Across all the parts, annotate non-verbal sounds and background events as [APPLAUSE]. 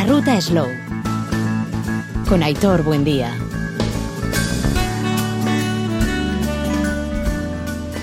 La ruta Slow. Con Aitor Buendía.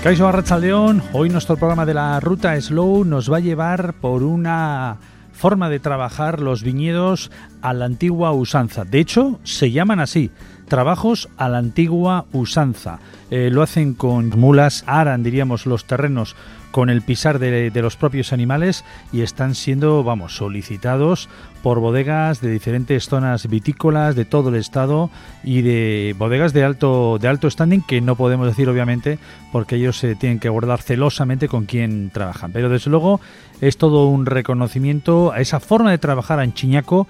Caixo León, hoy nuestro programa de la ruta Slow nos va a llevar por una forma de trabajar los viñedos a la antigua usanza. De hecho, se llaman así, trabajos a la antigua usanza. Eh, lo hacen con mulas, aran, diríamos, los terrenos con el pisar de, los propios animales y están siendo, vamos, solicitados por bodegas de diferentes zonas vitícolas de todo el estado y de bodegas de alto de alto standing que no podemos decir obviamente porque ellos se tienen que guardar celosamente con quien trabajan. Pero desde luego es todo un reconocimiento a esa forma de trabajar en Chiñaco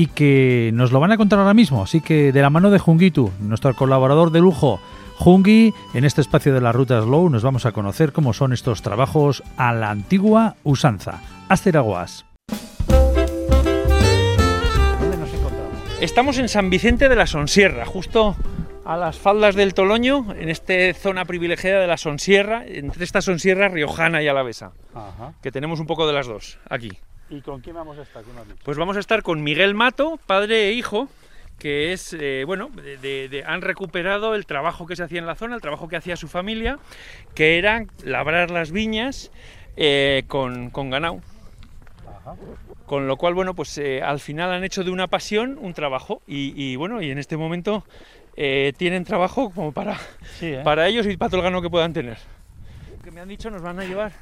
y que nos lo van a contar ahora mismo. Así que de la mano de Jungitu, nuestro colaborador de lujo, Jungi, en este espacio de la ruta Slow nos vamos a conocer cómo son estos trabajos a la antigua usanza. Asteraguas. ¿Dónde nos encontramos? Estamos en San Vicente de la Sonsierra, justo a las faldas del Toloño, en esta zona privilegiada de la Sonsierra, entre esta Sonsierra riojana y alavesa, que tenemos un poco de las dos aquí. ¿Y con quién vamos a estar? Pues vamos a estar con Miguel Mato, padre e hijo, que es, eh, bueno, han recuperado el trabajo que se hacía en la zona, el trabajo que hacía su familia, que era labrar las viñas eh, con, con ganado. Con lo cual, bueno, pues eh, al final han hecho de una pasión un trabajo y, bueno, y en este momento tienen trabajo como para, para ellos y para todo el ganado que puedan tener. Que me han dicho nos van a llevar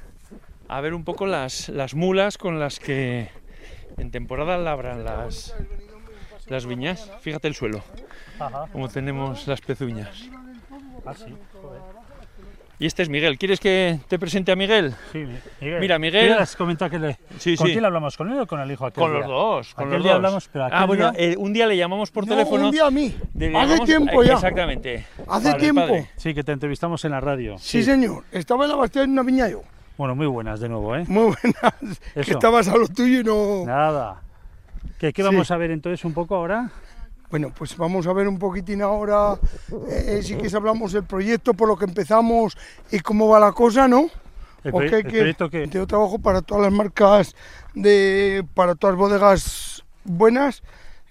a ver un poco las, las mulas con las que en temporada labran las, las viñas, fíjate el suelo, como tenemos las pezuñas. Ah, sí, Y este es Miguel. ¿Quieres que te presente a Miguel? Sí, Miguel. Mira, Miguel. comentar que le... ¿Con quién hablamos? ¿Con él o con el hijo? Con los dos. Con los día hablamos, pero ah, bueno, eh, un día le llamamos por teléfono. Un día a mí. Hace tiempo ya. Exactamente. Hace tiempo. Sí, que te entrevistamos en la radio. Sí, señor. Estaba en la Bastilla en una viña yo. Bueno, muy buenas de nuevo, ¿eh? Muy buenas. [LAUGHS] Que estabas a lo tuyo y no. Nada. ¿Qué, vamos a ver entonces un poco ahora? Bueno, pues vamos a ver un poquitín ahora, eh, si que hablamos del proyecto, por lo que empezamos y cómo va la cosa, ¿no? ¿El, proyecto que Tengo trabajo para todas las marcas, de, para todas las bodegas buenas,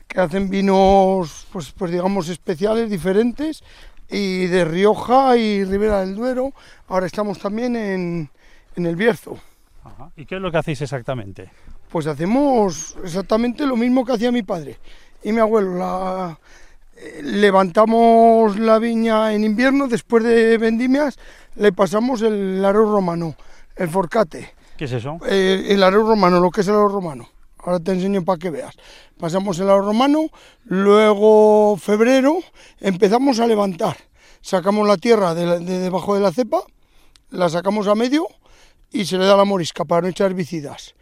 que hacen vinos, pues, pues digamos, especiales, diferentes, y de Rioja y Ribera del Duero. Ahora estamos también en, en el Bierzo. ¿Y qué es lo que hacéis exactamente? Pues hacemos exactamente lo mismo que hacía mi padre y mi abuelo. Eh, levantamos la viña en invierno, después de vendimias, le pasamos el arroz romano, el forcate. ¿Qué es eso? Eh, el arroz romano, lo que es el arroz romano. Ahora te enseño para que veas. Pasamos el arroz romano, luego febrero empezamos a levantar. Sacamos la tierra de, debajo de la cepa, la sacamos a medio y se le da la morisca para no echar herbicidas.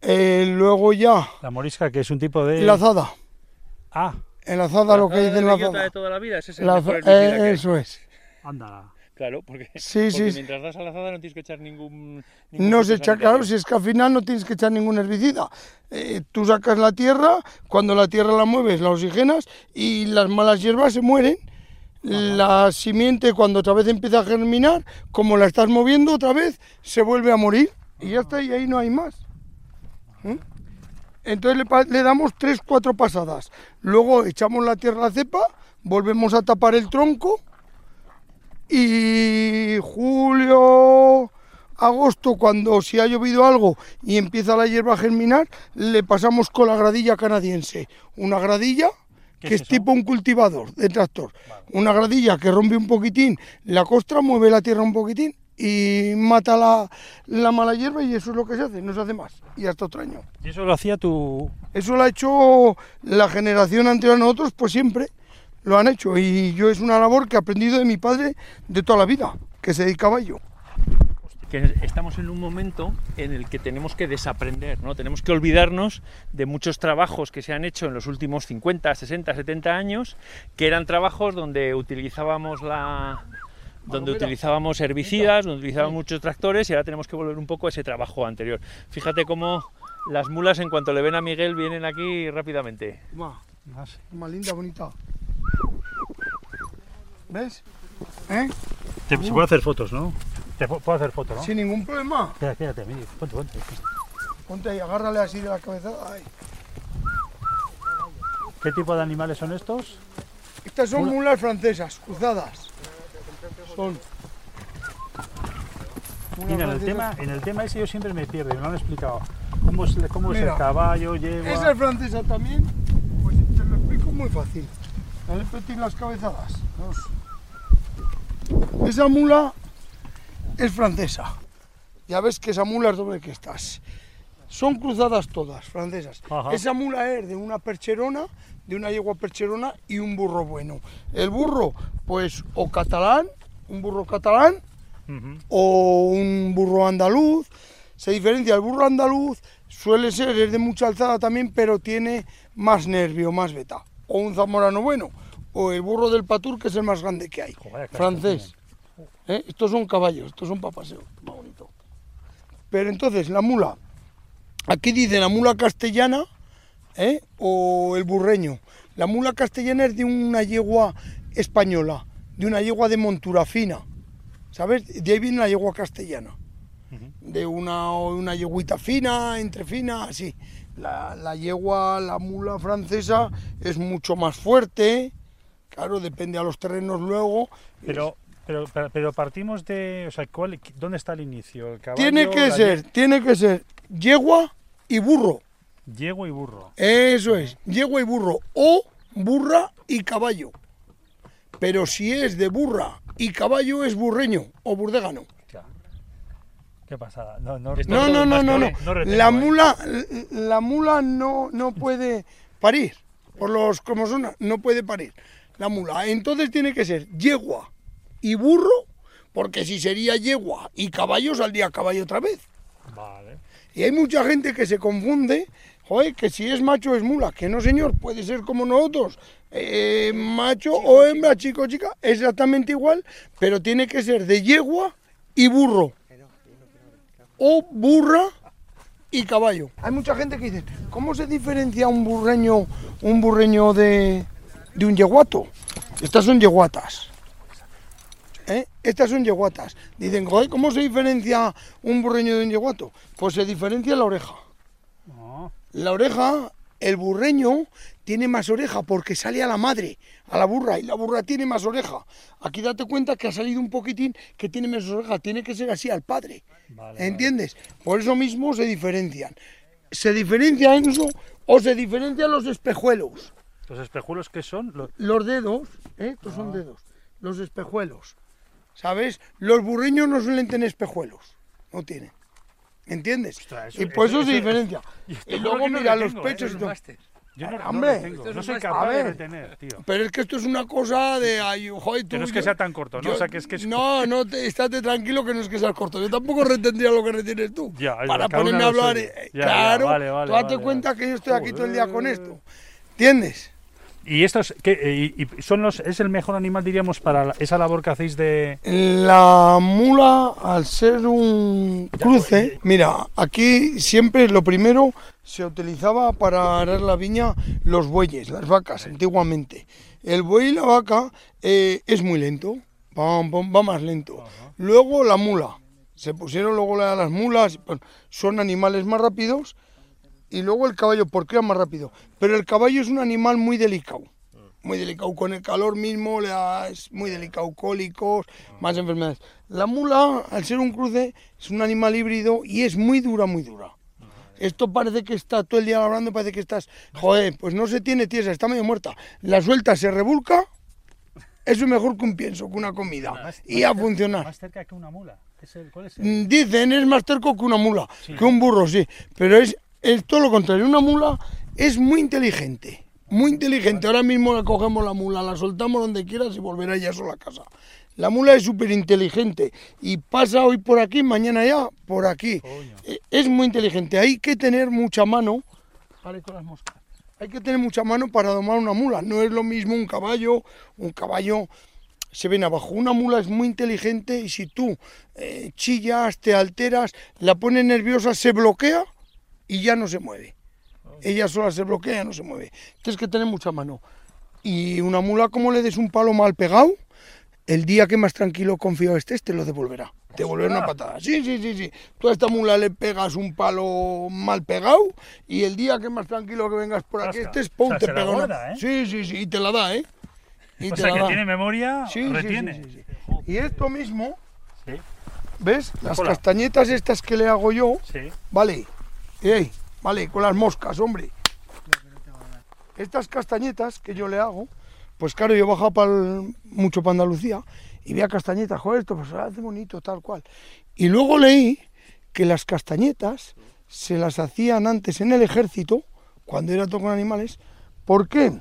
Eh, luego ya. La morisca, que es un tipo de. Enlazada. Ah. Enlazada, lo que dice enlazada. de toda la vida, ese es el la, eh, Eso es. Ándala. Claro, porque, sí, sí, mientras das a la azada no tienes que echar ningún... no se echa, claro, si es que al final no tienes que echar ningún herbicida. Eh, tú sacas la tierra, cuando la tierra la mueves, la oxigenas y las malas hierbas se mueren. La simiente cuando otra vez empieza a germinar, como la estás moviendo otra vez, se vuelve a morir y ya está, y ahí no hay más. ¿Eh? Entonces le, damos tres, cuatro pasadas. Luego echamos la tierra a cepa, volvemos a tapar el tronco y julio, agosto, cuando si ha llovido algo y empieza la hierba a germinar, le pasamos con la gradilla canadiense. Una gradilla que es, tipo un cultivador de tractor. Una gradilla que rompe un poquitín la costra, mueve la tierra un poquitín y mata la, la, mala hierba y eso es lo que se hace, no se hace más. Y hasta otro año. ¿Y eso lo hacía tu...? Eso lo ha hecho la generación anterior a nosotros, pues siempre lo han hecho. Y yo es una labor que he aprendido de mi padre de toda la vida, que se dedicaba a ello. Que estamos en un momento en el que tenemos que desaprender, ¿no? Tenemos que olvidarnos de muchos trabajos que se han hecho en los últimos 50, 60, 70 años, que eran trabajos donde utilizábamos la, donde utilizábamos herbicidas, donde utilizábamos muchos tractores y ahora tenemos que volver un poco a ese trabajo anterior. Fíjate cómo las mulas en cuanto le ven a Miguel vienen aquí rápidamente. Más, más linda, bonita. ¿Ves? ¿Eh? se puede hacer fotos, ¿no? Te puedo hacer fotos, ¿no? Sin ningún problema. Quédate, quédate, ponte, ponte. Ponte ahí, agárrale así de la cabeza. ¿Qué tipo de animales son estos? Estas son mulas francesas, cruzadas. Son. Mira, en el, tema, en el tema ese yo siempre me pierdo, me lo han explicado. ¿Cómo es, cómo es el caballo, yegua? Esa es francesa también. Pues te lo explico muy fácil. Dale petit las cabezadas. Esa mula es francesa. Ya ves que esa mula es doble que estas. Son cruzadas todas, francesas. Ajá. Esa mula es de una percherona, de una yegua percherona y un burro bueno. El burro, pues, o catalán, un burro catalán, o un burro andaluz. Se diferencia el burro andaluz, suele ser, es de mucha alzada también, pero tiene más nervio, más beta. O un zamorano bueno, o el burro del patur, que es el más grande que hay, francés. ¿Eh? Estos son caballos, estos son para paseo, más bonito. Pero entonces, la mula, aquí dice la mula castellana ¿eh? o el burreño. La mula castellana es de una yegua española, de una yegua de montura fina. ¿Sabes? De ahí viene la yegua castellana. De una, una yeguita fina, entre fina, así. La, la yegua, la mula francesa es mucho más fuerte. Claro, depende a los terrenos luego. Pero, pero, pero, pero partimos de. O sea, ¿cuál- ¿dónde está el inicio? ¿El caballo, Tiene que la ser, tiene que ser yegua y burro. ye- Yegua y burro. Eso es, yegua y burro. O burra y caballo. Pero si es de burra y caballo es burreño o burdégano. Hostia. Qué pasada. No, no, No, no, no, no, no. que- no retengo, La ¿eh? mula, la mula no, no puede parir. Por los cromosomas, no puede parir. La mula. Entonces tiene que ser yegua y burro, porque si sería yegua y caballo, saldría caballo otra vez. Vale. Y hay mucha gente que se confunde, joder, que si es macho es mula. Que no, señor, puede ser como nosotros. eh, macho o hembra, chico o chica, exactamente igual, pero tiene que ser de yegua y burro. O burra y caballo. Hay mucha gente que dice, ¿cómo se diferencia un burreño, un burreño de, de un yeguato? Estas son yeguatas. ¿Eh? Estas son yeguatas. Dicen, joder, ¿cómo se diferencia un burreño de un yeguato? Pues se diferencia la oreja. No. La oreja, el burreño tiene más oreja porque sale a la madre, a la burra, y la burra tiene más oreja. Aquí date cuenta que ha salido un poquitín que tiene menos oreja, tiene que ser así al padre. Vale, ¿Entiendes? Por eso mismo se diferencian. Se diferencian eso o se diferencian los espejuelos. ¿Los espejuelos qué son? Lo- Los dedos, ¿eh? estos Ah. son dedos, los espejuelos. ¿Sabes? Los burreños no suelen tener espejuelos, no tienen. ¿Entiendes? Ostras, eso- y por eso, eso- se eso- diferencia. [LAUGHS] y luego no mira lo los tengo, ¿eh? pechos y todo. Yo no, no lo tengo, no soy capaz de retener, tío. Pero es que esto es una cosa de... ay, joder, tú, Que no es que yo- sea tan corto, ¿no? yo- O sea, que es que es- No, no, te, estate tranquilo que no es que seas corto. Yo tampoco retendría lo que retienes tú. Ya, es para ponerme a hablar... eh, Ya, claro, vale, vale, tú date vale, cuenta vale. que yo estoy aquí todo el día con esto. ¿Entiendes? ¿Y estos qué, eh, y, y son los, es el mejor animal, diríamos, para esa labor que hacéis de... La mula, al ser un cruce, mira, aquí siempre lo primero se utilizaba para arar la viña los bueyes, las vacas, antiguamente. El buey y la vaca eh, es muy lento, va, va- más lento. Luego la mula, se pusieron luego la- las mulas, son animales más rápidos. Y luego el caballo, ¿por qué es más rápido? Pero el caballo es un animal muy delicado. Muy delicado, con el calor mismo es muy delicado, cólicos, más enfermedades. La mula, al ser un cruce, es un animal híbrido y es muy dura, muy dura. Esto parece que está todo el día hablando, parece que estás, joder, pues no se tiene tiesa, está medio muerta. La suelta, se revolca, eso es mejor que un pienso, que una comida. Y a funcionar. Más cerca que una mula. ¿Es el- ¿Cuál es el? Mm, Dicen es más terco que una mula, Sí. que un burro, sí. Pero es, es todo lo contrario. Una mula es muy inteligente. Muy inteligente. Ahora mismo la cogemos la mula, la soltamos donde quieras y volverá ya sola a casa. La mula es súper inteligente y pasa hoy por aquí, mañana ya por aquí. Coño. Eh, Es muy inteligente. Hay que tener mucha mano. Vale, con las moscas. Hay que tener mucha mano para domar una mula. No es lo mismo un caballo. Un caballo se ven abajo. Una mula es muy inteligente y si tú eh, chillas, te alteras, la pones nerviosa, se bloquea y ya no se mueve. Ella sola se bloquea, no se mueve. Tienes que tener mucha mano. Y una mula, como le des un palo mal pegado, el día que más tranquilo confiado estés, te lo devolverá. te vuelven una patada. Sí, sí, sí, sí. Tú a esta mula le pegas un palo mal pegado y el día que más tranquilo que vengas por aquí Zasca. estés, pum, O sea, te se pega ¿eh? Sí, sí, sí, y te la da, ¿eh? Y O te sea, la que da. tiene memoria, Sí, sí, sí, retiene. sí, sí. Y esto mismo, ¿ves? Las Hola. castañetas estas que le hago yo. Vale, ey, vale, con las moscas, hombre. Estas castañetas que yo le hago, pues claro, yo he bajado pa'l- mucho para Andalucía y veía castañetas, joder, esto pues hace bonito, tal cual. Y luego leí que las castañetas se las hacían antes en el ejército, cuando era todo con animales. ¿Por qué?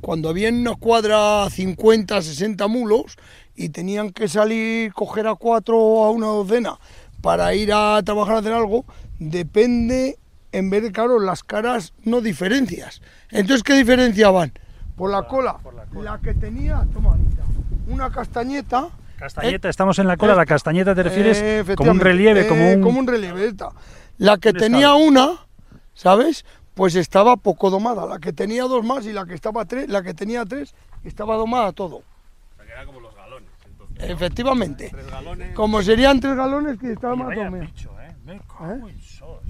Cuando había en una cuadra 50, 60 mulos y tenían que salir, coger a cuatro o a una docena para ir a trabajar a hacer algo, depende, en vez de, claro, las caras no diferencias. Entonces, ¿qué diferenciaban? Por la, cola. por la cola. La que tenía, toma, Anita, una castañeta. Castañeta, estamos en la cola, la castañeta te refieres Eh, como un relieve, como eh, un... como un relieve, esta. La que Un tenía estado. una, ¿sabes? Pues estaba poco domada. La que tenía dos más y la que estaba tres, la que tenía tres, estaba domada todo. Efectivamente. Como serían tres galones que estaba Y más domada. ¿Eh? Me cago en sos.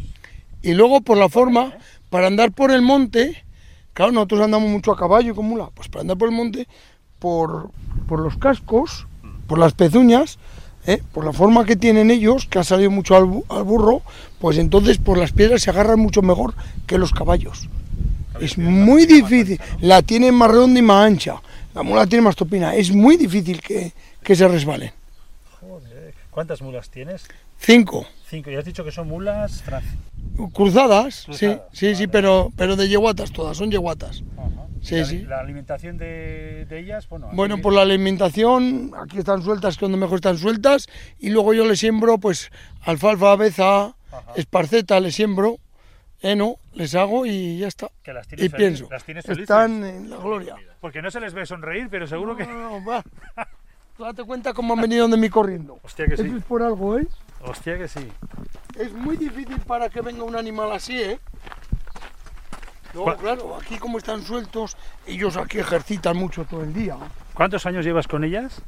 Y luego por la forma, para andar por el monte, claro, nosotros andamos mucho a caballo y con mula, pues para andar por el monte, por, por los cascos, por las pezuñas, ¿eh? por la forma que tienen ellos, que ha salido mucho al, bu- al burro, pues entonces por las piedras se agarran mucho mejor que los caballos. Es muy difícil, la tienen más redonda y más ancha, la mula tiene más topina, es muy difícil que, que se resbalen. ¿Cuántas mulas tienes? Cinco. Cinco. Y has dicho que son mulas Cruzadas, sí, Cruzadas, sí, sí, vale. pero, pero de yeguatas todas, son yeguatas. Ajá. Sí, la, sí. La alimentación de, de ellas, bueno... Bueno, aquí- por la alimentación, aquí están sueltas, que donde mejor están sueltas, y luego yo les siembro, pues, alfalfa, aveza, Ajá. esparceta, les siembro, heno, les hago y ya está. Que las tienes Y felices, pienso, las tienes están en la gloria. Porque no se les ve sonreír, pero seguro que... No, no, no, va. [LAUGHS] Tú date cuenta cómo han venido de mí corriendo. Hostia que sí. Eso es por algo, ¿eh? Hostia que sí. Es muy difícil para que venga un animal así, ¿eh? Luego, ¿Cuál- claro, aquí como están sueltos, ellos aquí ejercitan mucho todo el día. ¿Cuántos años llevas con ellas?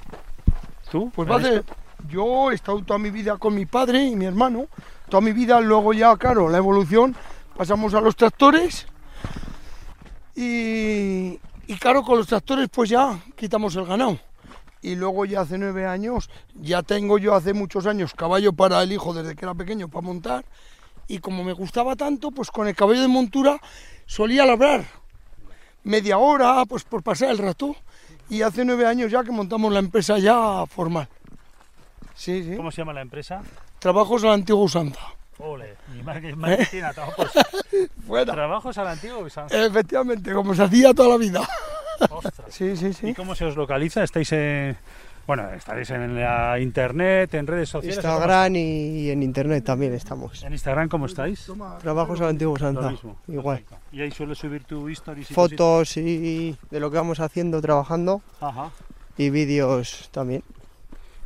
¿Tú? Pues va a ser- yo he estado toda mi vida con mi padre y mi hermano, toda mi vida, luego ya, claro, la evolución, pasamos a los tractores y, y claro, con los tractores pues ya quitamos el ganado. Y luego ya hace nueve años, ya tengo yo hace muchos años caballo para el hijo desde que era pequeño para montar y como me gustaba tanto, pues con el caballo de montura solía labrar media hora, pues por pasar el rato. Y hace nueve años ya que montamos la empresa ya formal. Sí, sí. ¿Cómo se llama la empresa? Trabajos a la antigua usanza. Ole, mi madre a trabajos, Fuera. trabajos al antiguo Bizancio. Efectivamente, como se hacía toda la vida. Ostras. Sí, sí, ¿Y cómo se os localiza? ¿Estáis en, bueno, estáis en la internet, en redes sociales? Instagram y en internet también estamos. ¿En Instagram cómo estáis? Trabajos al antiguo Santa, igual. Perfecto. Y ahí sueles subir tu stories y Fotos y de lo que vamos haciendo, trabajando? Ajá. y vídeos también.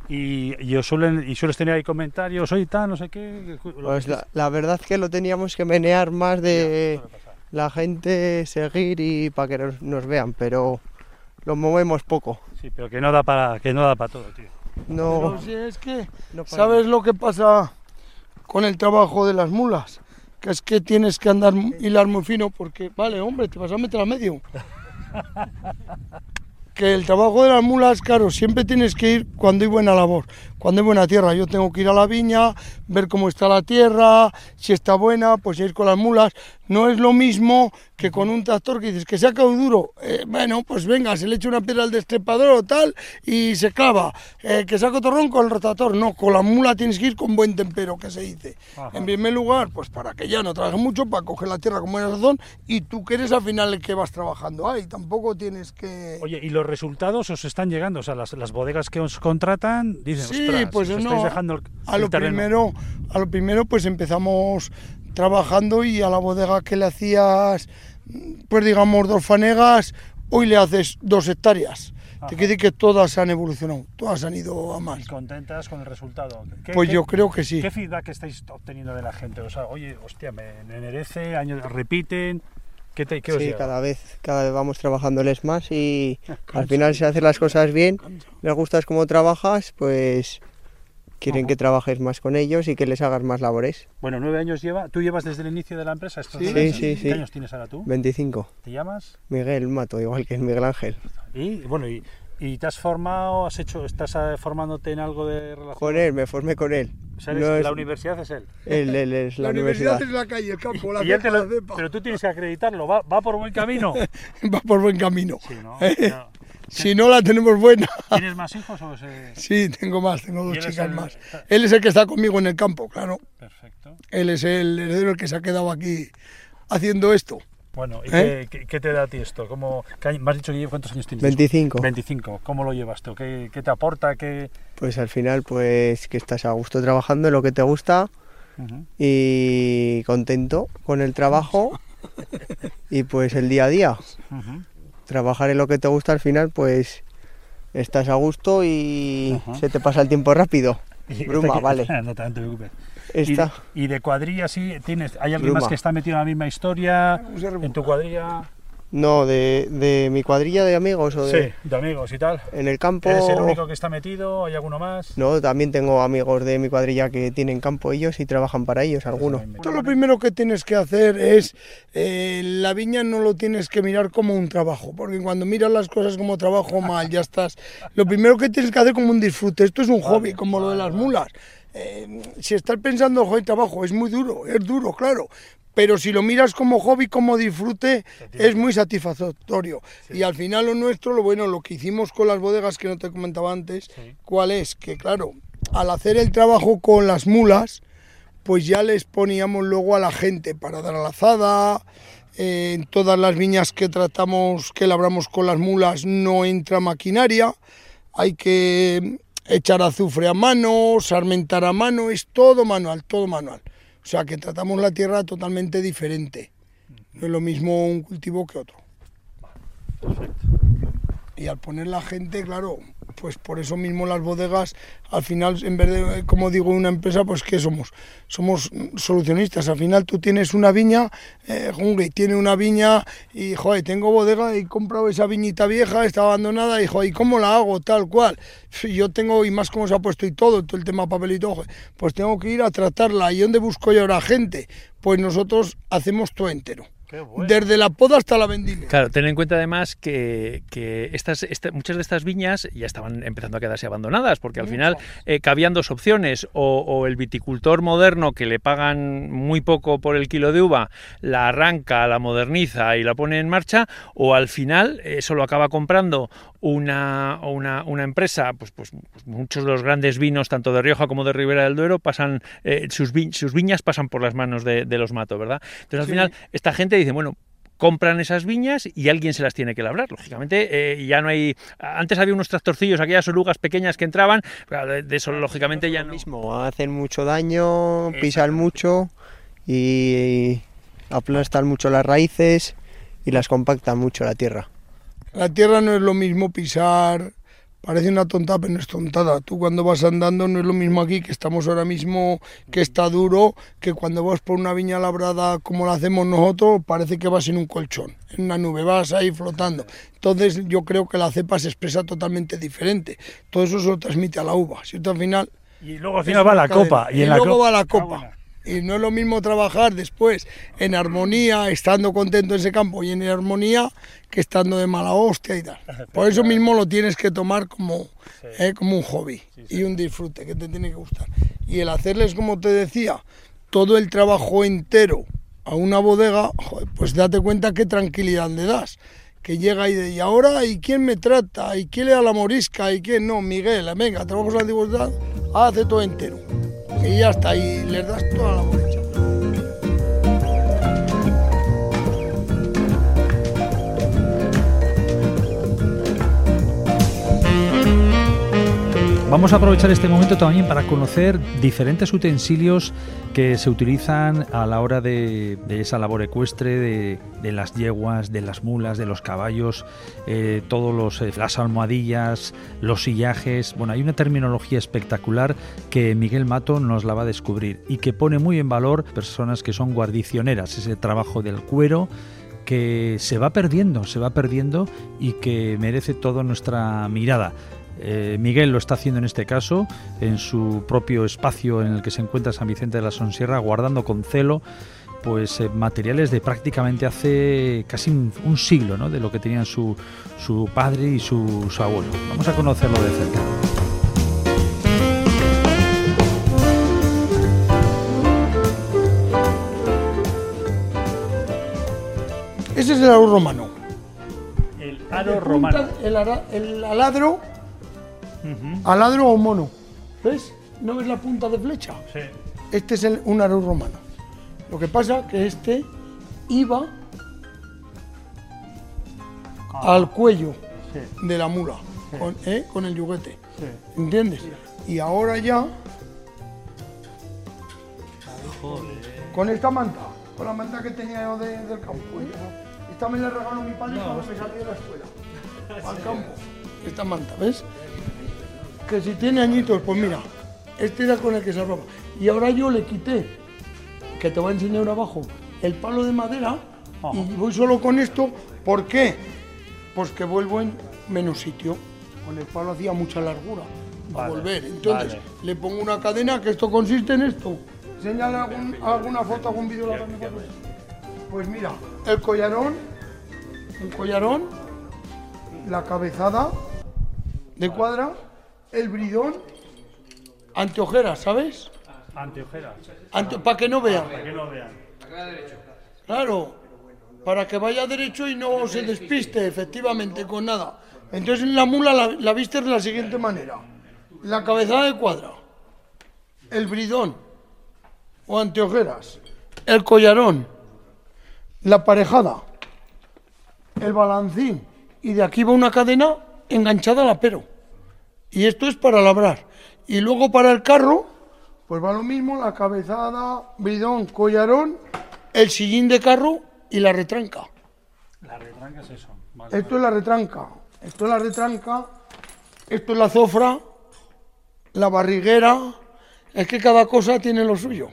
Y, y os suelen, y sueles tener ahí comentarios, oye, tal, no sé qué. Pues la, la verdad que lo teníamos que menear más de suele. La gente, seguir y para que nos, nos vean, pero lo movemos poco. Sí, pero que no da para, que no da para todo, tío. No, Pero si es que, no ¿sabes lo que pasa con el trabajo de las mulas? Que es que tienes que andar hilar muy fino porque, vale, hombre, te vas a meter a medio. [LAUGHS] Que el trabajo de las mulas, claro, siempre tienes que ir cuando hay buena labor, cuando hay buena tierra. Yo tengo que ir a la viña, ver cómo está la tierra, si está buena, pues ir con las mulas. No es lo mismo que con un tractor que dices que se ha caído duro. Eh, bueno, pues venga, se le echa una piedra al destrepador o tal y se clava. Eh, que saca torrón con el rotator. No, con la mula tienes que ir con buen tempero, que se dice. Ajá. En primer lugar, pues para que ya no trabaje mucho, para coger la tierra con buena razón y tú que eres al final el que vas trabajando ahí. Tampoco tienes que... Oye, ¿y los resultados os están llegando? O sea, las, las bodegas que os contratan dicen, Sí, ostras, pues os no, dejando el, a lo terreno". primero a lo primero pues empezamos trabajando y a la bodega que le hacías pues digamos dos fanegas hoy le haces dos hectáreas Ajá. te quiere decir que todas han evolucionado todas han ido a ¿Y más contentas con el resultado? ¿Qué- pues yo creo que sí ¿Qué feedback estáis obteniendo de la gente? O sea, oye, hostia, me, merece, años, repiten. ¿Qué, te, qué os Sí, llega? cada vez, cada vez vamos trabajándoles más y [LAUGHS] al final si haces las cosas bien, les gustas cómo trabajas, pues Quieren que trabajes más con ellos y que les hagas más labores. Bueno, nueve años lleva. ¿Tú llevas desde el inicio de la empresa estos Sí, sí, años? sí. ¿Qué años tienes ahora tú? 25. ¿Te llamas? Miguel Mato, igual que el Miguel Ángel. Y bueno, y, y te has formado, has hecho, estás eh, formándote en algo de relación. Con él, me formé con él. O sea, No es- la universidad es él. Él, él es la, universidad. es la calle, el campo, la [LAUGHS] Y cepa, lo- la cepa. pero tú tienes que acreditarlo, va, va por buen camino. [LAUGHS] Va por buen camino. Sí, ¿no? [LAUGHS] Eh. Si no la tenemos buena. ¿Tienes más hijos o se... Sí, tengo más, tengo dos chicas el- más. Él es el que está conmigo en el campo, claro. Perfecto. Él es el heredero el que se ha quedado aquí haciendo esto. Bueno, ¿y ¿Eh? qué, te da a ti esto? ¿Cómo, qué me has dicho que cuántos años tienes? 25. 25. ¿Cómo lo llevas tú? ¿Qué, qué te aporta? ¿Qué... Pues al final, pues que estás a gusto trabajando en lo que te gusta y contento con el trabajo y pues el día a día. Trabajar en lo que te gusta al final, pues estás a gusto y se te pasa el tiempo rápido. [LAUGHS] Bruma, vale. [LAUGHS] No no te preocupes. Y de, Esta, y de cuadrilla, sí, tienes, ¿hay alguien más que está metido en la misma historia? ¿En tu cuadrilla? no, de, de mi cuadrilla de amigos o de, Sí, de amigos y tal. en el campo. ¿Eres el único que está metido? ¿Hay alguno más? No, también tengo amigos de mi cuadrilla que tienen campo ellos y trabajan para ellos, algunos. Tú lo primero que tienes que hacer es, eh, la viña no lo tienes que mirar como un trabajo, porque cuando miras las cosas como trabajo mal, ya estás. Lo primero que tienes que hacer como un disfrute, esto es un hobby, como lo de las mulas. Eh, si estás pensando, joder, trabajo, es muy duro, es duro, claro. Pero si lo miras como hobby, como disfrute, es muy satisfactorio. Y al final lo nuestro, lo bueno, lo que hicimos con las bodegas que no te comentaba antes, Sí. ¿cuál es? Que claro, al hacer el trabajo con las mulas, pues ya les poníamos luego a la gente para dar a la azada. eh, en todas las viñas que tratamos, que labramos con las mulas, no entra maquinaria. Hay que echar azufre a mano, sarmentar a mano, es todo manual, todo manual. O sea que tratamos la tierra totalmente diferente. No es lo mismo un cultivo que otro. Y al poner la gente, claro, pues por eso mismo las bodegas, al final, en vez de, como digo, una empresa, pues ¿qué somos? Somos solucionistas. Al final tú tienes una viña, eh, Hungry tiene una viña y, joder, tengo bodega y he comprado esa viñita vieja, está abandonada y, joder, ¿y cómo la hago? Tal cual. Yo tengo, y más como se ha puesto y todo, todo el tema papelito, joder, pues tengo que ir a tratarla. ¿Y dónde busco yo ahora gente? Pues nosotros hacemos todo entero. Desde la poda hasta la vendimia. Claro, ten en cuenta además que, que estas, esta- muchas de estas viñas ya estaban empezando a quedarse abandonadas, porque al final eh, cabían dos opciones, o, o el viticultor moderno que le pagan muy poco por el kilo de uva, la arranca, la moderniza y la pone en marcha, o al final eso lo acaba comprando una, una, una empresa, pues, pues, pues muchos de los grandes vinos, tanto de Rioja como de Ribera del Duero, pasan, eh, sus, vi- sus viñas pasan por las manos de, de los matos, ¿verdad? Entonces al Sí. final esta gente dice, bueno, compran esas viñas y alguien se las tiene que labrar. Lógicamente, eh, ya no hay. Antes había unos tractorcillos, aquellas orugas pequeñas que entraban, pero de, de eso lógicamente ya no. mismo, hacen mucho daño, pisan mucho y aplastan mucho las raíces y las compactan mucho la tierra. La tierra no es lo mismo pisar, parece una tontada, pero no es tontada. Tú cuando vas andando no es lo mismo aquí, que estamos ahora mismo, que está duro, que cuando vas por una viña labrada como la hacemos nosotros, parece que vas en un colchón, en una nube, vas ahí flotando. Entonces yo creo que la cepa se expresa totalmente diferente. Todo eso se lo transmite a la uva. Si al final Y luego al final va la cadena. copa. Y, Y, en la luego copa- va la Ah, copa. Y no es lo mismo trabajar después en armonía, estando contento en ese campo y en armonía, que estando de mala hostia y tal. Por eso mismo lo tienes que tomar como, eh, como un hobby y un disfrute que te tiene que gustar. Y el hacerles, como te decía, todo el trabajo entero a una bodega, joder, pues date cuenta qué tranquilidad le das. Que llega y de, y ahora, ¿y quién me trata? ¿Y quién le da la morisca? ¿Y quién no? Miguel, venga, trabajos la antigüedad, hace todo entero. Y ya está, y les das toda la morisca. Vamos a aprovechar este momento también para conocer diferentes utensilios que se utilizan a la hora de, esa labor ecuestre, de, de las yeguas, de las mulas, de los caballos, eh, todos los eh, las almohadillas, los sillajes. Bueno, hay una terminología espectacular que Miguel Mato nos la va a descubrir y que pone muy en valor personas que son guardicioneras, ese trabajo del cuero que se va perdiendo, se va perdiendo y que merece toda nuestra mirada. Eh, Miguel lo está haciendo en este caso, en su propio espacio en el que se encuentra San Vicente de la Sonsierra, guardando con celo pues eh, materiales de prácticamente hace casi un, un siglo, ¿no? de lo que tenían su, su padre y su, su abuelo. Vamos a conocerlo de cerca. Ese es el aro romano. El El, ara- el aladro, aladro o mono. ¿Ves? ¿No ves la punta de flecha? Sí. Este es el- un aro romano. Lo que pasa que este iba al cuello de la mula, con, ¿eh? con el yuguete. ¿Entiendes? Y ahora ya. Con esta manta, con la manta que tenía yo de- del campo. ¿eh? Esta me la regaló mi padre cuando me salí de la escuela. [LAUGHS] Al campo. Esta manta, ¿ves? Que si tiene añitos, pues mira, este era con el que se roba. Y ahora yo le quité, que te voy a enseñar abajo, el palo de madera y voy solo con esto. ¿Por qué? Pues que vuelvo en menos sitio. Con el palo hacía mucha largura para volver. Entonces le pongo una cadena que esto consiste en esto. Señala algún- alguna foto, algún vídeo. la. Pues mira, el collarón, un collarón, la cabezada de cuadra, el bridón, anteojeras, ¿sabes? Anteojeras, para que no vean. que no vean. Claro, para que vaya derecho y no se despiste, efectivamente, con nada. Entonces la mula la, la viste de la siguiente manera. La cabezada de cuadra, el bridón o anteojeras, el collarón, la parejada, el balancín y de aquí va una cadena enganchada al apero. Y esto es para labrar. Y luego para el carro, pues va lo mismo, la cabezada, bridón, collarón, el sillín de carro y la retranca. La retranca es eso. Vale. Esto es la retranca, esto es la retranca, esto es la zofra, la barriguera, es que cada cosa tiene lo suyo.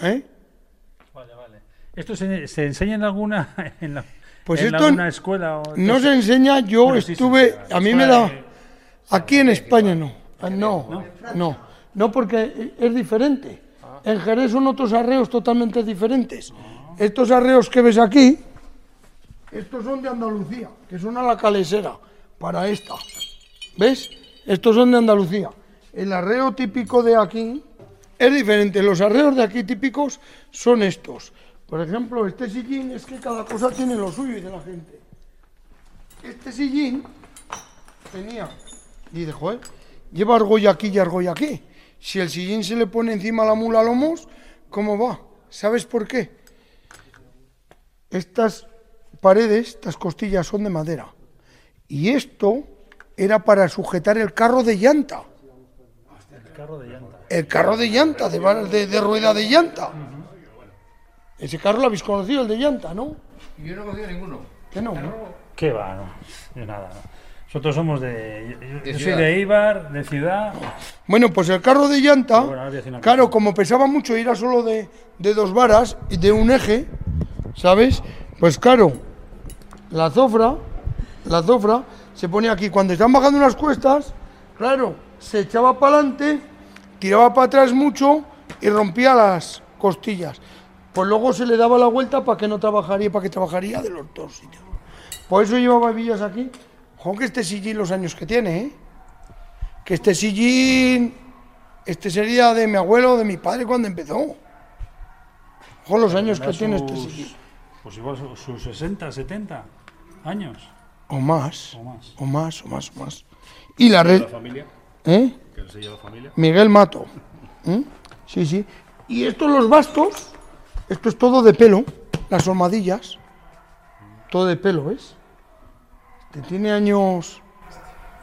¿eh? Vale, vale. ¿Esto se, se enseña en alguna, [LAUGHS] en la, Pues en esto alguna escuela? O, No se enseña, yo Bueno, sí se estuve, a mí me da, de- aquí en España no, Ah, no, no, no porque es diferente. En Jerez son otros arreos totalmente diferentes. Estos arreos que ves aquí, estos son de Andalucía, que son a la calesera, para esta. ¿Ves? Estos son de Andalucía. El arreo típico de aquí es diferente. Los arreos de aquí típicos son estos. Por ejemplo, este sillín es que cada cosa tiene lo suyo y de la gente. Este sillín tenía, dice, joder, lleva argolla aquí y argolla aquí. Si el sillín se le pone encima a la mula a lomos, ¿cómo va? ¿Sabes por qué? Estas paredes, estas costillas son de madera. Y esto era para sujetar el carro de llanta. El carro de llanta. El carro de llanta, de, bar- de- de rueda de llanta. Ese carro lo habéis conocido, el de llanta, ¿no? Yo no conocía ninguno. Que no, ¿no? ¿Qué va? No, de nada. no. Nosotros somos de. Yo, soy de Eibar, de ciudad. Bueno, pues el carro de llanta, Bueno, claro, como pesaba mucho y era solo de, de dos varas y de un eje, ¿sabes? Pues claro, la zofra, la zofra se pone aquí. Cuando están bajando unas cuestas, claro, se echaba para adelante, tiraba para atrás mucho y rompía las costillas. Pues luego se le daba la vuelta para que no trabajaría, para que trabajaría de los dos sitios. Por eso llevaba hebillas aquí. Ojo que este sillín los años que tiene, ¿eh? Que este sillín, este sería de mi abuelo o de mi padre cuando empezó. Ojo los años que Tendrá tiene este sus- sillín. Pues igual su- sus 60, 70 años O más, o más. o más, o más, o más. Y la red, familia? ¿eh? ¿Que lleva familia? Miguel Mato. ¿eh? Sí, sí. Y estos los bastos, esto es todo de pelo, las hormadillas, todo de pelo, ¿ves? Este tiene años...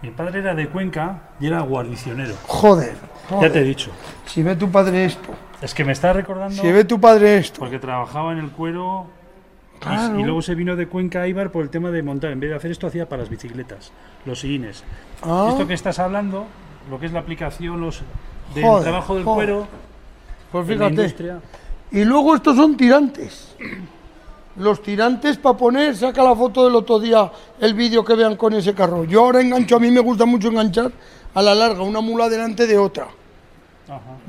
Mi padre era de Cuenca y era guarnicionero. Joder, Ya te he joder. dicho. Si ve tu padre esto, Es que me está recordando. si ve tu padre esto. Porque trabajaba en el cuero. y- Claro. Y, luego se vino de Cuenca a Eibar por el tema de montar. En vez de hacer esto, hacía para las bicicletas, los sillines. Ah, Esto que estás hablando, lo que es la aplicación los, del Joder, trabajo del joder. cuero pues en la fíjate. industria. Y luego estos son tirantes. Los tirantes para poner, saca la foto del otro día, el vídeo que vean con ese carro. Yo ahora engancho, a mí me gusta mucho enganchar a la larga una mula delante de otra.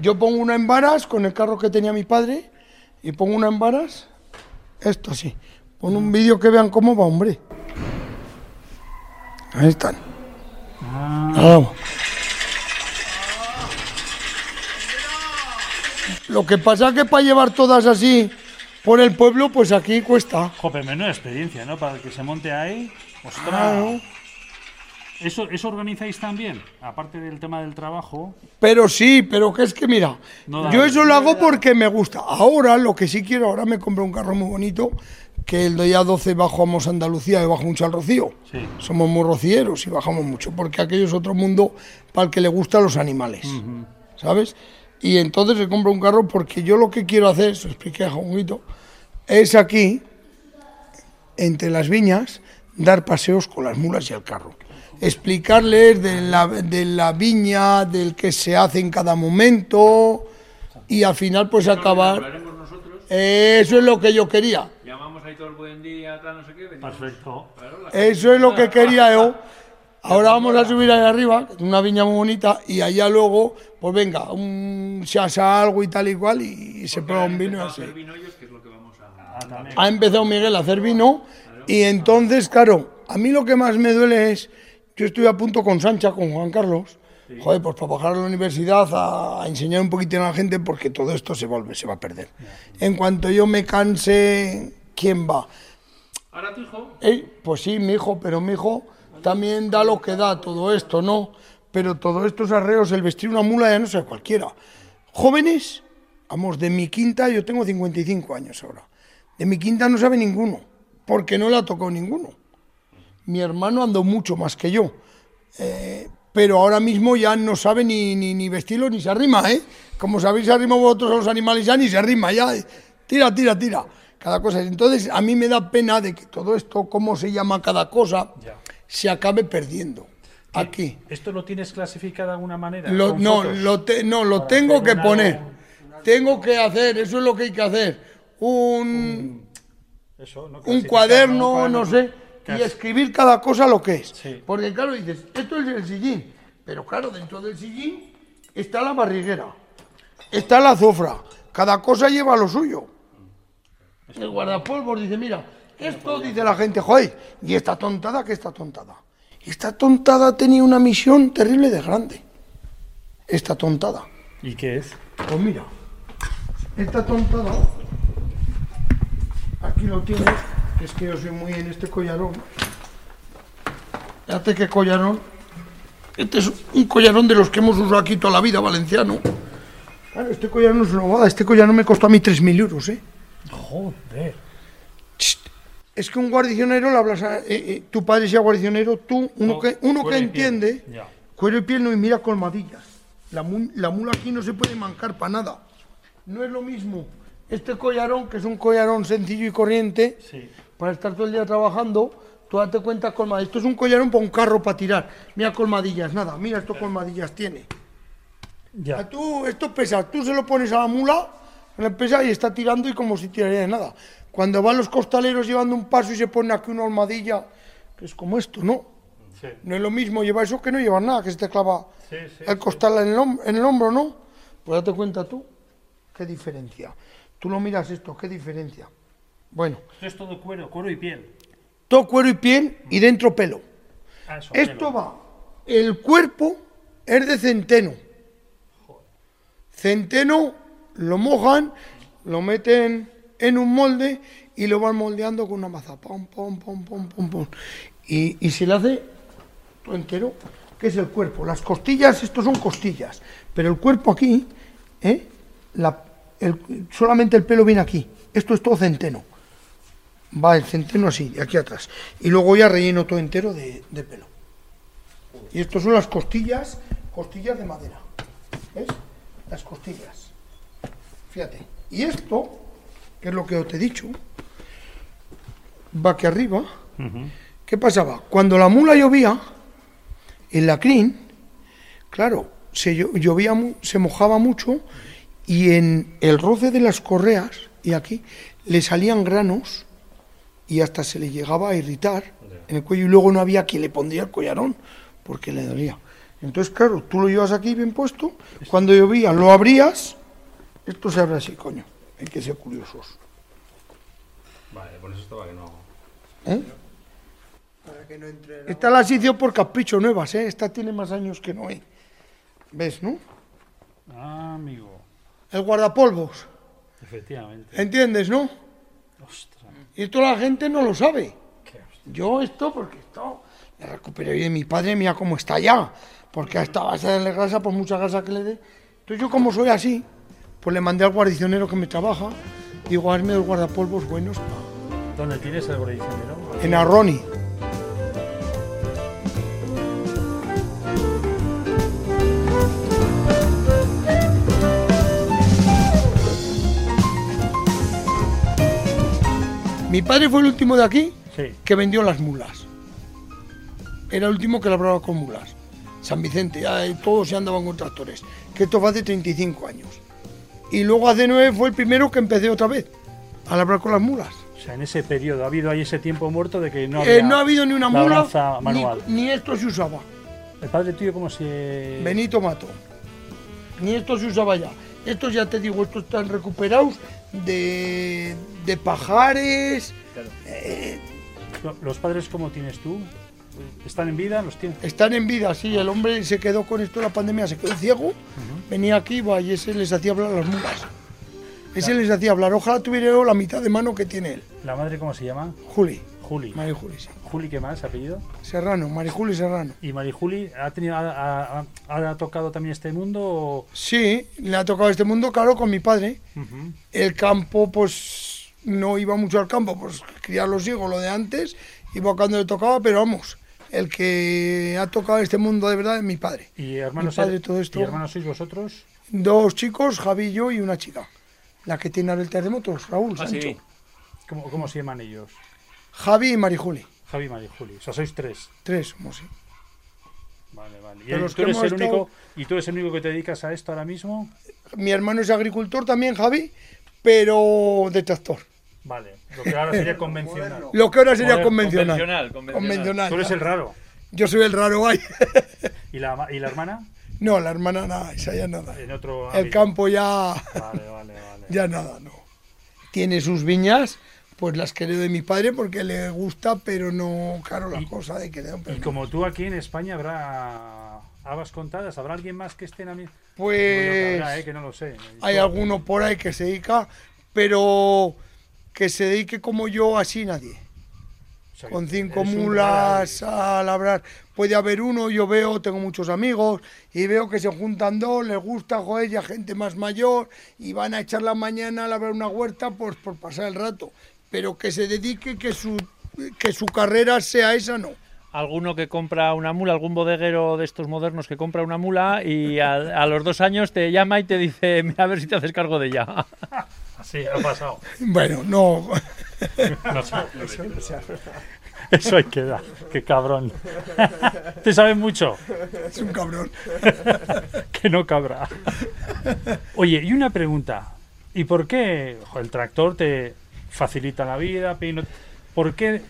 Yo pongo una en varas con el carro que tenía mi padre y pongo una en varas, esto sí. Pon un vídeo que vean cómo va, hombre. Ahí están. Ah. Lo que pasa que para llevar todas así por el pueblo, pues aquí cuesta. Joder, menuda experiencia, ¿no? Para el que se monte ahí. Ostras. Claro. ¿Eso, ¿Eso organizáis también? Aparte del tema del trabajo. Pero sí, pero que es que mira, No yo eso lo hago porque me gusta. Ahora lo que sí quiero, ahora me compré un carro muy bonito, que el día 12 bajamos a Andalucía y bajo mucho al Rocío. Sí. Somos muy rocieros y bajamos mucho, porque aquello es otro mundo para el que le gustan los animales, ¿sabes? Y entonces se compra un carro porque yo lo que quiero hacer, se lo expliqué a Jonguito, es aquí, entre las viñas, dar paseos con las mulas y el carro. Explicarles de la, de la viña, del que se hace en cada momento y al final pues acabar... Eso es lo que yo quería. llamamos a todo el buen día, tal, no sé qué. venimos. Perfecto. Eso es lo que quería yo. [LAUGHS] Ahora vamos a subir ahí arriba, una viña muy bonita, y allá luego, pues venga, un, se asa algo y tal y cual, y se prueba un vino y así. Ha empezado Miguel a hacer vino, y entonces, claro, a mí lo que más me duele es, yo estoy a punto con Sancha, con Juan Carlos, joder, pues para bajar a la universidad a, a enseñar un poquito a la gente, porque todo esto se vuelve, se va a perder. En cuanto yo me canse, ¿quién va? Ahora tu hijo, Eh, pues sí, mi hijo, pero mi hijo también da lo que da todo esto, ¿no? Pero todos estos arreos, el vestir una mula ya no sé cualquiera. Jóvenes, vamos, de mi quinta, yo tengo 55 años ahora. De mi quinta no sabe ninguno, porque no le ha tocado ninguno. Mi hermano andó mucho más que yo. Eh, pero ahora mismo ya no sabe ni, ni, ni vestirlo ni se arrima, ¿eh? Como sabéis, se arrima vosotros a los animales, ya ni se arrima, ya. eh, Tira, tira, tira. Cada cosa. Entonces, a mí me da pena de que todo esto, cómo se llama cada cosa, se acabe perdiendo. Aquí. ¿Esto lo tienes clasificado de alguna manera? Lo- no, fotos? lo, te- no, lo Para tengo que una- poner. Tengo que hacer, eso es lo que hay que hacer. Un, Eso, ¿no? un cuaderno, no sé, y escribir cada cosa lo que es. Sí. Porque claro, dices, esto es el sillín, pero claro, dentro del sillín está la barriguera, está la azufra, cada cosa lleva lo suyo. El guardapolvos dice, mira, esto dice la gente, joder, y esta tontada, que esta tontada. Esta tontada tenía una misión terrible de grande. Esta tontada. ¿Y qué es? Pues mira, esta tontada, aquí lo tienes, que es que yo soy muy en este collarón. Fíjate qué collarón. Este es un collarón de los que hemos usado aquí toda la vida, valenciano. Claro, este collarón es una bobada, este collarón me costó a mí 3.000 euros, ¿eh? Joder. Es que un guardicionero, le hablas a, eh, eh, tu padre sea guardicionero, tú, uno No, que, uno que entiende, ya. cuero y piel no y mira colmadillas. La, mu- la mula aquí no se puede mancar para nada. No es lo mismo este collarón, que es un collarón sencillo y corriente, Sí. para estar todo el día trabajando, tú date cuenta colmadillas. Esto es un collarón para un carro para tirar. Mira colmadillas, nada, mira esto colmadillas tiene. A Ya. tú, esto pesa, tú se lo pones a la mula, le pesa y está tirando y como si tiraría de nada. Cuando van los costaleros llevando un paso y se pone aquí una almohadilla, que es como esto, ¿no? Sí. No es lo mismo llevar eso que no llevar nada, que se te clava Sí, sí, el costal en el, en el hombro, ¿no? Pues date cuenta tú, qué diferencia. Tú lo miras esto, qué diferencia. Bueno, Esto es todo cuero, cuero y piel. todo cuero y piel y dentro pelo. Ah, eso, Esto pelo. va, el cuerpo es de centeno. Centeno lo mojan, lo meten en un molde y lo van moldeando con una maza. Pom, pom, pom, pom, pom, pom. Y, y se le hace todo entero, que es el cuerpo. Las costillas, estos son costillas, pero el cuerpo aquí, ¿eh? La- el- solamente el pelo viene aquí. Esto es todo centeno. Va el centeno así, de aquí atrás. Y luego ya relleno todo entero de, de pelo. Y estos son las costillas, costillas de madera. ¿Ves? Las costillas. Fíjate. Y esto, que es lo que te he dicho, va aquí arriba. ¿Qué pasaba? Cuando la mula llovía, en la crin, claro, se llo- llovía, se mojaba mucho y en el roce de las correas y aquí le salían granos y hasta se le llegaba a irritar en el cuello y luego no había quien le pondría el collarón porque le dolía. Entonces, claro, tú lo llevas aquí bien puesto, cuando llovía lo abrías, esto se abre así, coño, hay que ser curiosos. Vale, por eso estaba que no. ¿eh? Para que no entre Esta la hice por capricho nuevas, ¿eh? esta tiene más años que Noé. ¿Ves, no? Ah, amigo. El guardapolvos, Efectivamente. ¿entiendes, no? Ostras. Y esto la gente no lo sabe. Yo esto, porque esto le recuperé de mi padre, mira cómo está ya. Porque a esta base de grasa, por mucha grasa que le dé. Entonces yo como soy así, pues le mandé al guardicionero que me trabaja, digo, hazme dos guardapolvos buenos ¿Dónde tienes el guardicionero? en Arroni. Mi padre fue el último de aquí Sí. que vendió las mulas. Era el último que labraba con mulas. San Vicente, eh, todos se andaban con tractores. Que esto fue hace 35 años. Y luego hace nueve fue el primero que empecé otra vez a labrar con las mulas. O sea, en ese periodo ha habido ahí ese tiempo muerto de que no Eh, había no ha habido ni una mula, ni, manual. ni esto se usaba. El padre tuyo cómo se... Benito Mato. Ni esto se usaba ya. Estos ya te digo, estos están recuperados de, de pajares. eh, Lo- ¿Los padres cómo tienes tú? ¿Están en vida? ¿Los tienes? están en vida, sí. El hombre se quedó con esto de la pandemia, se quedó ciego. Venía aquí iba, y ese les hacía hablar a las mulas. Ese les hacía hablar. Ojalá tuviera la mitad de mano que tiene él. ¿La madre cómo se llama? Juli. Juli. María Juli, sí. ¿Juli qué más? ¿Apellido? Serrano, María Juli Serrano. ¿Y Marijuli ha, tenido, ha, ha- ha- tocado también este mundo? o- Sí, le ha tocado este mundo, claro, con mi padre. Ujú. El campo, pues no iba mucho al campo, pues criar los hijos, lo de antes, iba cuando le tocaba, pero vamos, el que ha tocado este mundo de verdad es mi padre. ¿Y hermanos, Mi padre, todo esto. ¿Y hermanos sois vosotros? Dos chicos, Javi y yo, y una chica. La que tiene ahora el terremoto, Raúl Ah, Sancho. sí. ¿Cómo, cómo se llaman ellos? Javi y Marijuli. Javi y Marijuli. O sea, sois tres. Tres somos, sí. Vale, vale. ¿Y tú eres el estado- único ¿Y tú eres el único que te dedicas a esto ahora mismo? Mi hermano es agricultor también, Javi, pero de tractor. Vale. Lo que ahora sería [LAUGHS] convencional. Lo que ahora sería Moderno, convencional. Convencional, convencional. Convencional, Tú eres el raro. Yo soy el raro ahí. [LAUGHS] ¿Y la, y la hermana? no, la hermana nada, esa ya nada. En otro El campo ya, Vale, vale, vale. [LAUGHS] ya nada, no. Tiene sus viñas, pues las quedé de mi padre porque le gusta, pero no, claro, la Y- cosa de que le Y como tú aquí en España habrá habas contadas, ¿habrá alguien más que esté en la misma? Pues habrá, eh, que no lo sé. hay alguno por ahí que se dedica, pero que se dedique como yo, así nadie. o sea, Con cinco mulas a labrar. Puede haber uno, yo veo, tengo muchos amigos, y veo que se juntan dos, les gusta, joder, ya gente más mayor, y van a echar la mañana a labrar una huerta pues, por pasar el rato. Pero que se dedique, que su, que su carrera sea esa, no. Alguno que compra una mula, algún bodeguero de estos modernos que compra una mula y a, a los dos años te llama y te dice, "Mira, a ver si te haces cargo de ella. [LAUGHS] Así ha pasado. [LAUGHS] Bueno, no. [LAUGHS] No sé. Eso hay que dar. Qué cabrón. [LAUGHS] Te sabes mucho. Es un cabrón. Que no cabra. Oye, y una pregunta. ¿Y por qué jo, el tractor te facilita la vida? Pino- ¿Por qué,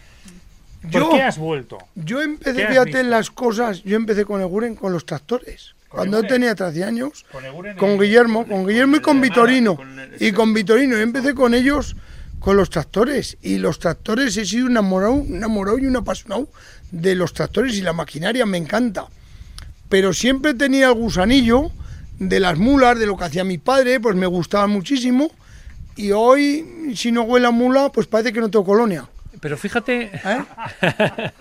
por Yo- qué has vuelto? Yo empecé, ¿Qué has fíjate, visto? las cosas, yo empecé con el Guren con los tractores. ¿Con Cuando Eguren? tenía 13 años, Con Eguren con en- Guillermo, con Guillermo y con Vitorino. el- Y con Vitorino. Yo empecé con ellos, con los tractores. Y los tractores he sido enamorado, enamorado y un apasionado de los tractores y la maquinaria, me encanta. Pero siempre tenía el gusanillo de las mulas, de lo que hacía mi padre, pues me gustaba muchísimo. Y hoy, si no huele a mula, pues parece que no tengo colonia. Pero fíjate, ¿eh? [LAUGHS]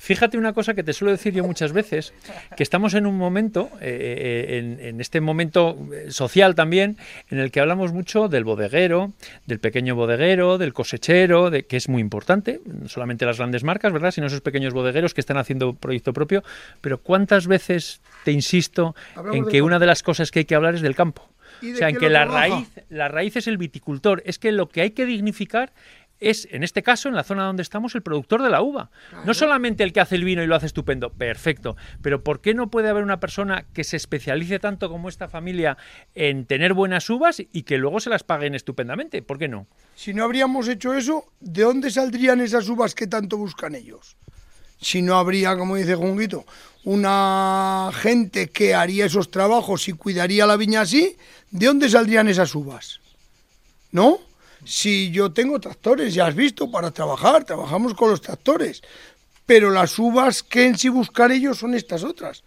fíjate una cosa que te suelo decir yo muchas veces, que estamos en un momento, eh, eh, en, en este momento eh, social también, en el que hablamos mucho del bodeguero, del pequeño bodeguero, del cosechero, de, que es muy importante, no solamente las grandes marcas, ¿verdad?, sino esos pequeños bodegueros que están haciendo proyecto propio, pero ¿cuántas veces te insisto Hablamos en que campo. una de las cosas que hay que hablar es del campo? ¿Y O sea, en que la trabaja? raíz, la raíz es el viticultor. Es que lo que hay que dignificar es, en este caso, en la zona donde estamos, el productor de la uva. No solamente el que hace el vino y lo hace estupendo, perfecto, pero ¿por qué no puede haber una persona que se especialice tanto como esta familia en tener buenas uvas y que luego se las paguen estupendamente? ¿Por qué no? Si no habríamos hecho eso, ¿de dónde saldrían esas uvas que tanto buscan ellos? Si no habría, como dice Junguito, una gente que haría esos trabajos y cuidaría la viña así, ¿de dónde saldrían esas uvas? ¿No? Si yo tengo tractores, ya has visto, para trabajar, trabajamos con los tractores, pero las uvas que en sí buscar ellos son estas otras.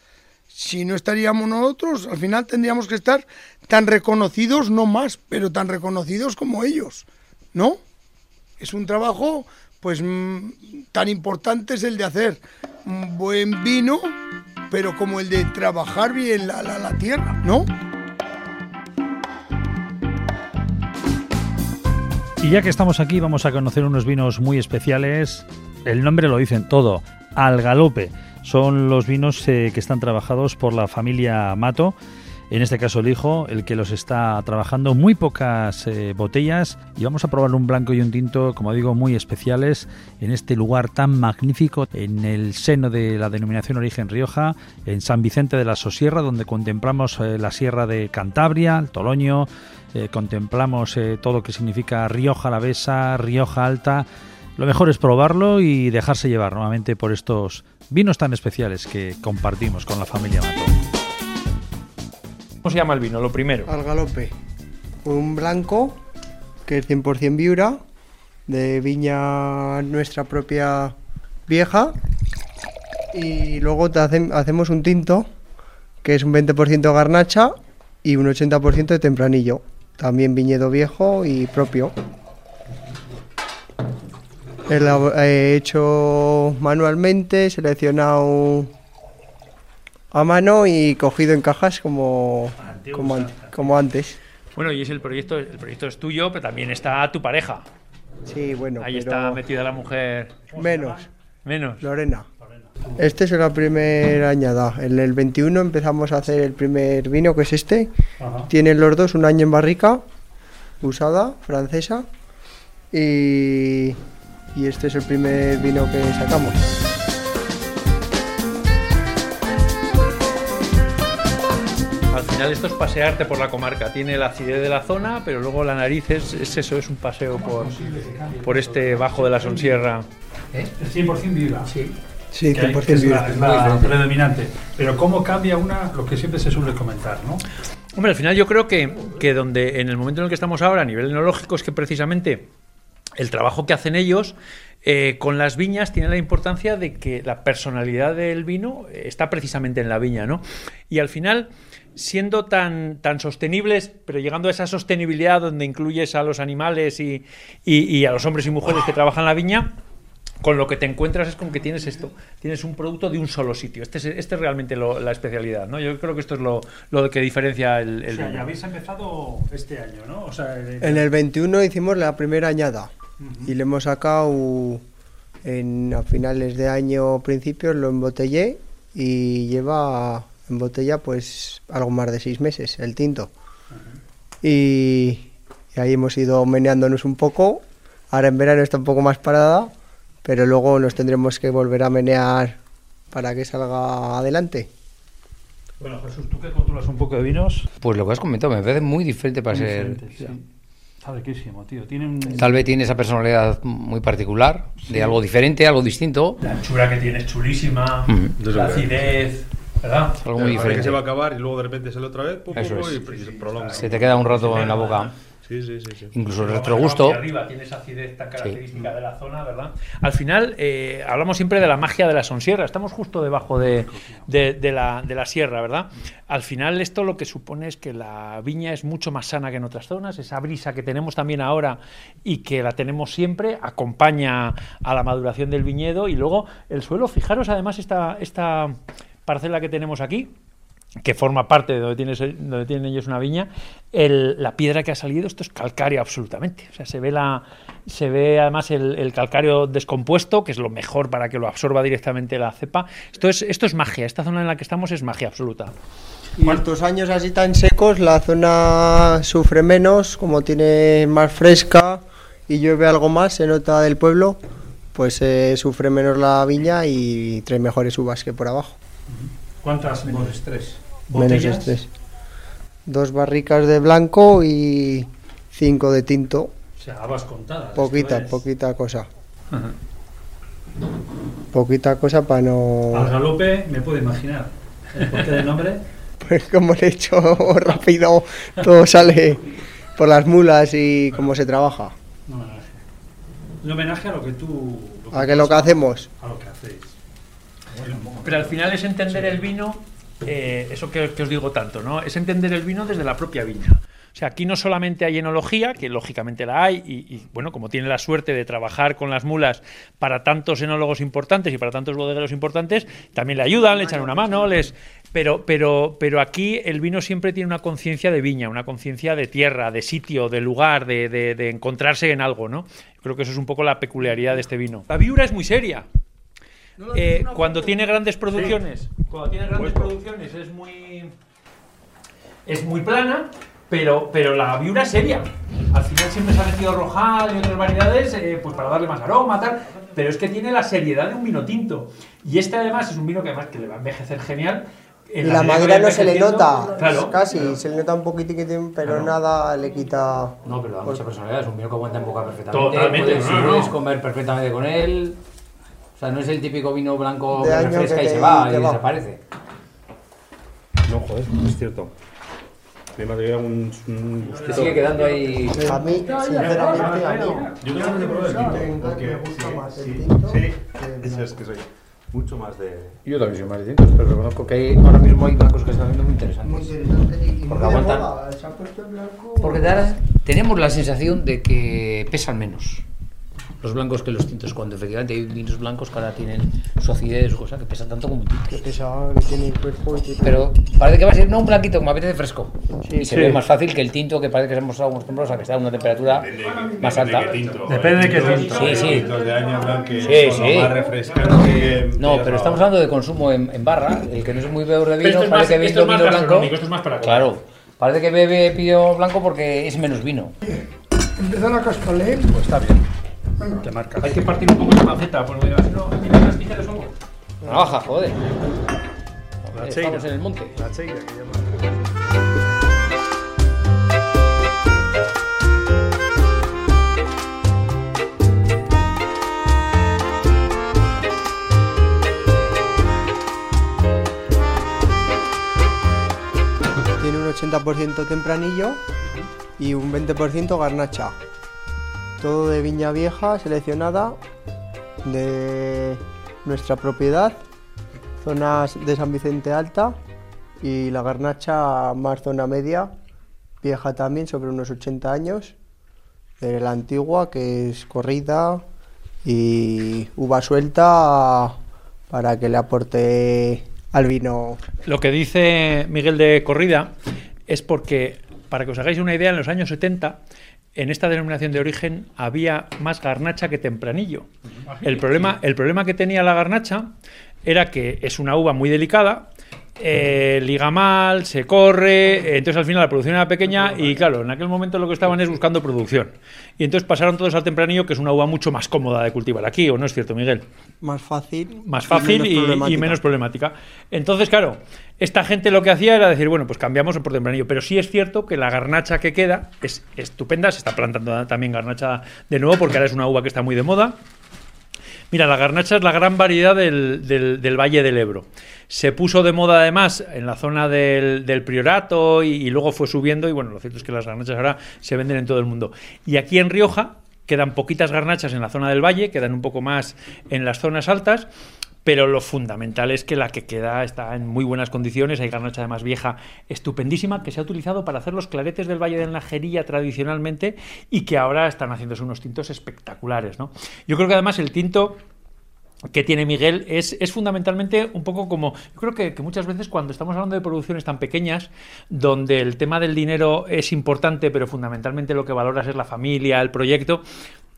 Si no estaríamos nosotros, al final tendríamos que estar tan reconocidos, no más, pero tan reconocidos como ellos, ¿no? Es un trabajo, pues, mm, tan importante es el de hacer un buen vino, pero como el de trabajar bien la, la, la tierra, ¿no? Y ya que estamos aquí, vamos a conocer unos vinos muy especiales. El nombre lo dicen todo, al galope. Son los vinos eh, que están trabajados por la familia Mato. En este caso el hijo, el que los está trabajando. Muy pocas eh, botellas y vamos a probar un blanco y un tinto, como digo, muy especiales en este lugar tan magnífico, en el seno de la denominación Origen Rioja, en San Vicente de la Sosierra, donde contemplamos eh, la Sierra de Cantabria, el Toloño, eh, contemplamos todo lo que significa Rioja Alavesa, Rioja Alta. Lo mejor es probarlo y dejarse llevar nuevamente por estos vinos tan especiales que compartimos con la familia Mato. ¿Cómo se llama el vino? Lo primero. Al galope. Un blanco, que es 100% viura, de viña nuestra propia vieja. Y luego hacemos un tinto, que es un 20% garnacha y un 80% de tempranillo. También viñedo viejo y propio. Eh, hecho manualmente, seleccionado a mano y cogido en cajas como, como, an- como antes. Bueno, y es el proyecto, el proyecto es tuyo, pero también está tu pareja. Sí, bueno, Ahí pero está metida la mujer. menos. Menos. Lorena. Este es la primera añada. En el 21 empezamos a hacer el primer vino, que es este. Tienen los dos un año en barrica, usada, francesa. Y, y este es el primer vino que sacamos. Final esto es pasearte por la comarca. Tiene la acidez de la zona, pero luego la nariz es, es eso, es un paseo por, por este bajo de la Sonsierra. Es 100% viva. Sí. Sí, que hay- 100% que es viva. la, es la predominante. Pero cómo cambia una, lo que siempre se suele comentar, ¿no? Hombre, al final yo creo que, que donde en el momento en el que estamos ahora a nivel enológico es que precisamente el trabajo que hacen ellos eh, con las viñas tiene la importancia de que la personalidad del vino eh, está precisamente en la viña, ¿no? Y al final, siendo tan, tan sostenibles, pero llegando a esa sostenibilidad donde incluyes a los animales y, y- y a los hombres y mujeres que trabajan la viña, con lo que te encuentras es con que tienes esto, tienes un producto de un solo sitio. Este es, este es realmente lo- la especialidad, ¿no? Yo creo que esto es lo, lo que diferencia el, el O sea, ya habéis empezado este año, ¿no? O sea, el- En el 21 hicimos la primera añada y le hemos sacado en, a finales de año, principios, lo embotellé y lleva en botella pues algo más de seis meses el tinto. Y, y ahí hemos ido meneándonos un poco. Ahora en verano está un poco más parada, pero luego nos tendremos que volver a menear para que salga adelante. Bueno, Jesús, tú que controlas un poco de vinos. Pues lo que has comentado, me parece muy diferente para muy ser. diferente, sí. Está riquísimo, tío. Tiene un... Tal vez tiene esa personalidad muy particular, de algo diferente, algo distinto. La anchura que tiene es chulísima, la acidez, ¿verdad? Algo muy Parece que se va a diferente. acabar y luego de repente sale otra vez pum, Eso pum, es. y, y se prolonga. Se te queda un rato en la boca. Sí, sí, sí. sí. Incluso el retrogusto. arriba tiene esa acidez tan característica de la zona, ¿verdad? Al final, eh, hablamos siempre de la magia de la Sonsierra. Estamos justo debajo de, de- de la, de la sierra, ¿verdad? Al final, esto lo que supone es que la viña es mucho más sana que en otras zonas. Esa brisa que tenemos también ahora y que la tenemos siempre acompaña a la maduración del viñedo. Y luego, el suelo, fijaros además esta, esta parcela que tenemos aquí que forma parte de donde, tienes, donde tienen ellos una viña, el- la piedra que ha salido, esto es calcáreo absolutamente. O sea, se ve, la, se ve además el, el calcáreo descompuesto, que es lo mejor para que lo absorba directamente la cepa. Esto es, esto es magia, esta zona en la que estamos es magia absoluta. Y estos años así tan secos, la zona sufre menos, como tiene más fresca y llueve algo más, se nota del pueblo, pues eh, sufre menos la viña y trae mejores uvas que por abajo. ¿Cuántas? Menos estrés. Menos ¿Botellas? estrés. Dos barricas de blanco y cinco de tinto. O sea, habas contadas. Poquita, es- poquita cosa. Poquita cosa para Al no... galope me puedo imaginar. ¿El porqué del nombre? [LAUGHS] Pues como le he hecho [LAUGHS] rápido, todo sale por las mulas y cómo se trabaja. Un homenaje. Un homenaje a lo que tú... A que lo que hacemos. A lo que hacéis. Pero al final es entender el vino, eh, eso que, que os digo tanto, ¿no? Es entender el vino desde la propia viña. O sea, aquí no solamente hay enología, que lógicamente la hay, y, y, bueno, como tiene la suerte de trabajar con las mulas para tantos enólogos importantes y para tantos bodegueros importantes, también le ayudan, le echan una mano, les. Pero, pero, pero aquí el vino siempre tiene una conciencia de viña, una conciencia de tierra, de sitio, de lugar, de, de- de encontrarse en algo, ¿no? Creo que eso es un poco la peculiaridad de este vino. La viura es muy seria. Eh, cuando tiene grandes producciones, cuando tiene grandes producciones es muy es muy plana, pero pero la viura es seria. Al final siempre se ha metido rojal y otras variedades, eh, pues para darle más aroma, tal. Pero es que tiene la seriedad de un vino tinto. Y este además es un vino que además que le va a envejecer genial. Y En la que madera no se le nota, Claro. casi, se le nota un poquitín, pero nada le quita... No, pero da mucha personalidad. Es un vino que aguanta en boca perfectamente. Totalmente, Puedes, no, no. puedes comer perfectamente con él. O sea, no es el típico vino blanco De que refresca que y se va y va. desaparece. No, joder, es cierto. Además que un, un Te sigue quedando ahí. A mí, sinceramente, a mí... Yo creo que el Me tinto, encanta, porque me gusta sí, más el sí, tinto sí, blanco. es que soy mucho más de... Yo también soy más distintos, pero reconozco que hay, ahora mismo hay blancos que están viendo muy interesantes. Muy interesante Porque de aguantan. moda, Se ha puesto el blanco... Porque tenemos la sensación de que pesan menos los blancos que los tintos, cuando efectivamente hay vinos blancos que ahora tienen su acidez, su cosa, que pesan tanto como un tinto. Que pesa, que tiene el cuerpo y que... Pero parece que va a ser no un blanquito que me apetece fresco. Sí, y se sí. ve más fácil que el tinto que parece que hemos estado acostumbrados a que está a una temperatura más alta. Depende de qué tinto. Sí, sí. Tintos de año que Sí, son sí. más refrescante. No, pero estamos hablando de consumo en, en barra. El que no es muy bebedor de vino esto es parece más- que esto es bebiendo más vino blanco. esto es más para. Claro. Parece que bebe pino blanco porque es menos vino. Empezar a cascarle. Pues está bien. Te marca. Hay que partir un poco la maceta, porque no, mira las tijeras son. Navaja, joder. La Estamos cheira. en el monte. La cheira que llaman. Tiene un 80% tempranillo y un 20% garnacha. Todo de viña vieja, seleccionada, de nuestra propiedad, zonas de San Vicente Alta y la garnacha más zona media, vieja también, sobre unos 80 años, de la antigua que es corrida y uva suelta para que le aporte al vino. Lo que dice Miguel de Corrida es porque, para que os hagáis una idea, en los años 70, en esta denominación de origen había más garnacha que tempranillo. El problema, el problema que tenía la garnacha era que es una uva muy delicada, eh, liga mal, se corre, entonces al final la producción era pequeña y claro, en aquel momento lo que estaban es buscando producción. Y entonces pasaron todos al tempranillo, que es una uva mucho más cómoda de cultivar aquí, ¿o no es cierto, Miguel? más fácil. más fácil menos y, y problemática. menos problemática. Entonces, claro, esta gente lo que hacía era decir, bueno, pues cambiamos por tempranillo, pero sí es cierto que la garnacha que queda es estupenda, se está plantando también garnacha de nuevo porque ahora es una uva que está muy de moda. Mira, la garnacha es la gran variedad del, del- Valle del Ebro. Se puso de moda además en la zona del, del Priorato y, y luego fue subiendo y bueno, lo cierto es que las garnachas ahora se venden en todo el mundo. Y aquí en Rioja quedan poquitas garnachas en la zona del Valle, quedan un poco más en las zonas altas, pero lo fundamental es que la que queda está en muy buenas condiciones. Hay garnacha además vieja estupendísima que se ha utilizado para hacer los claretes del Valle de Najería tradicionalmente y que ahora están haciéndose unos tintos espectaculares. ¿no? Yo creo que además el tinto que tiene Miguel es, fundamentalmente un poco como, yo creo que, que muchas veces cuando estamos hablando de producciones tan pequeñas, donde el tema del dinero es importante, pero fundamentalmente lo que valoras es la familia, el proyecto,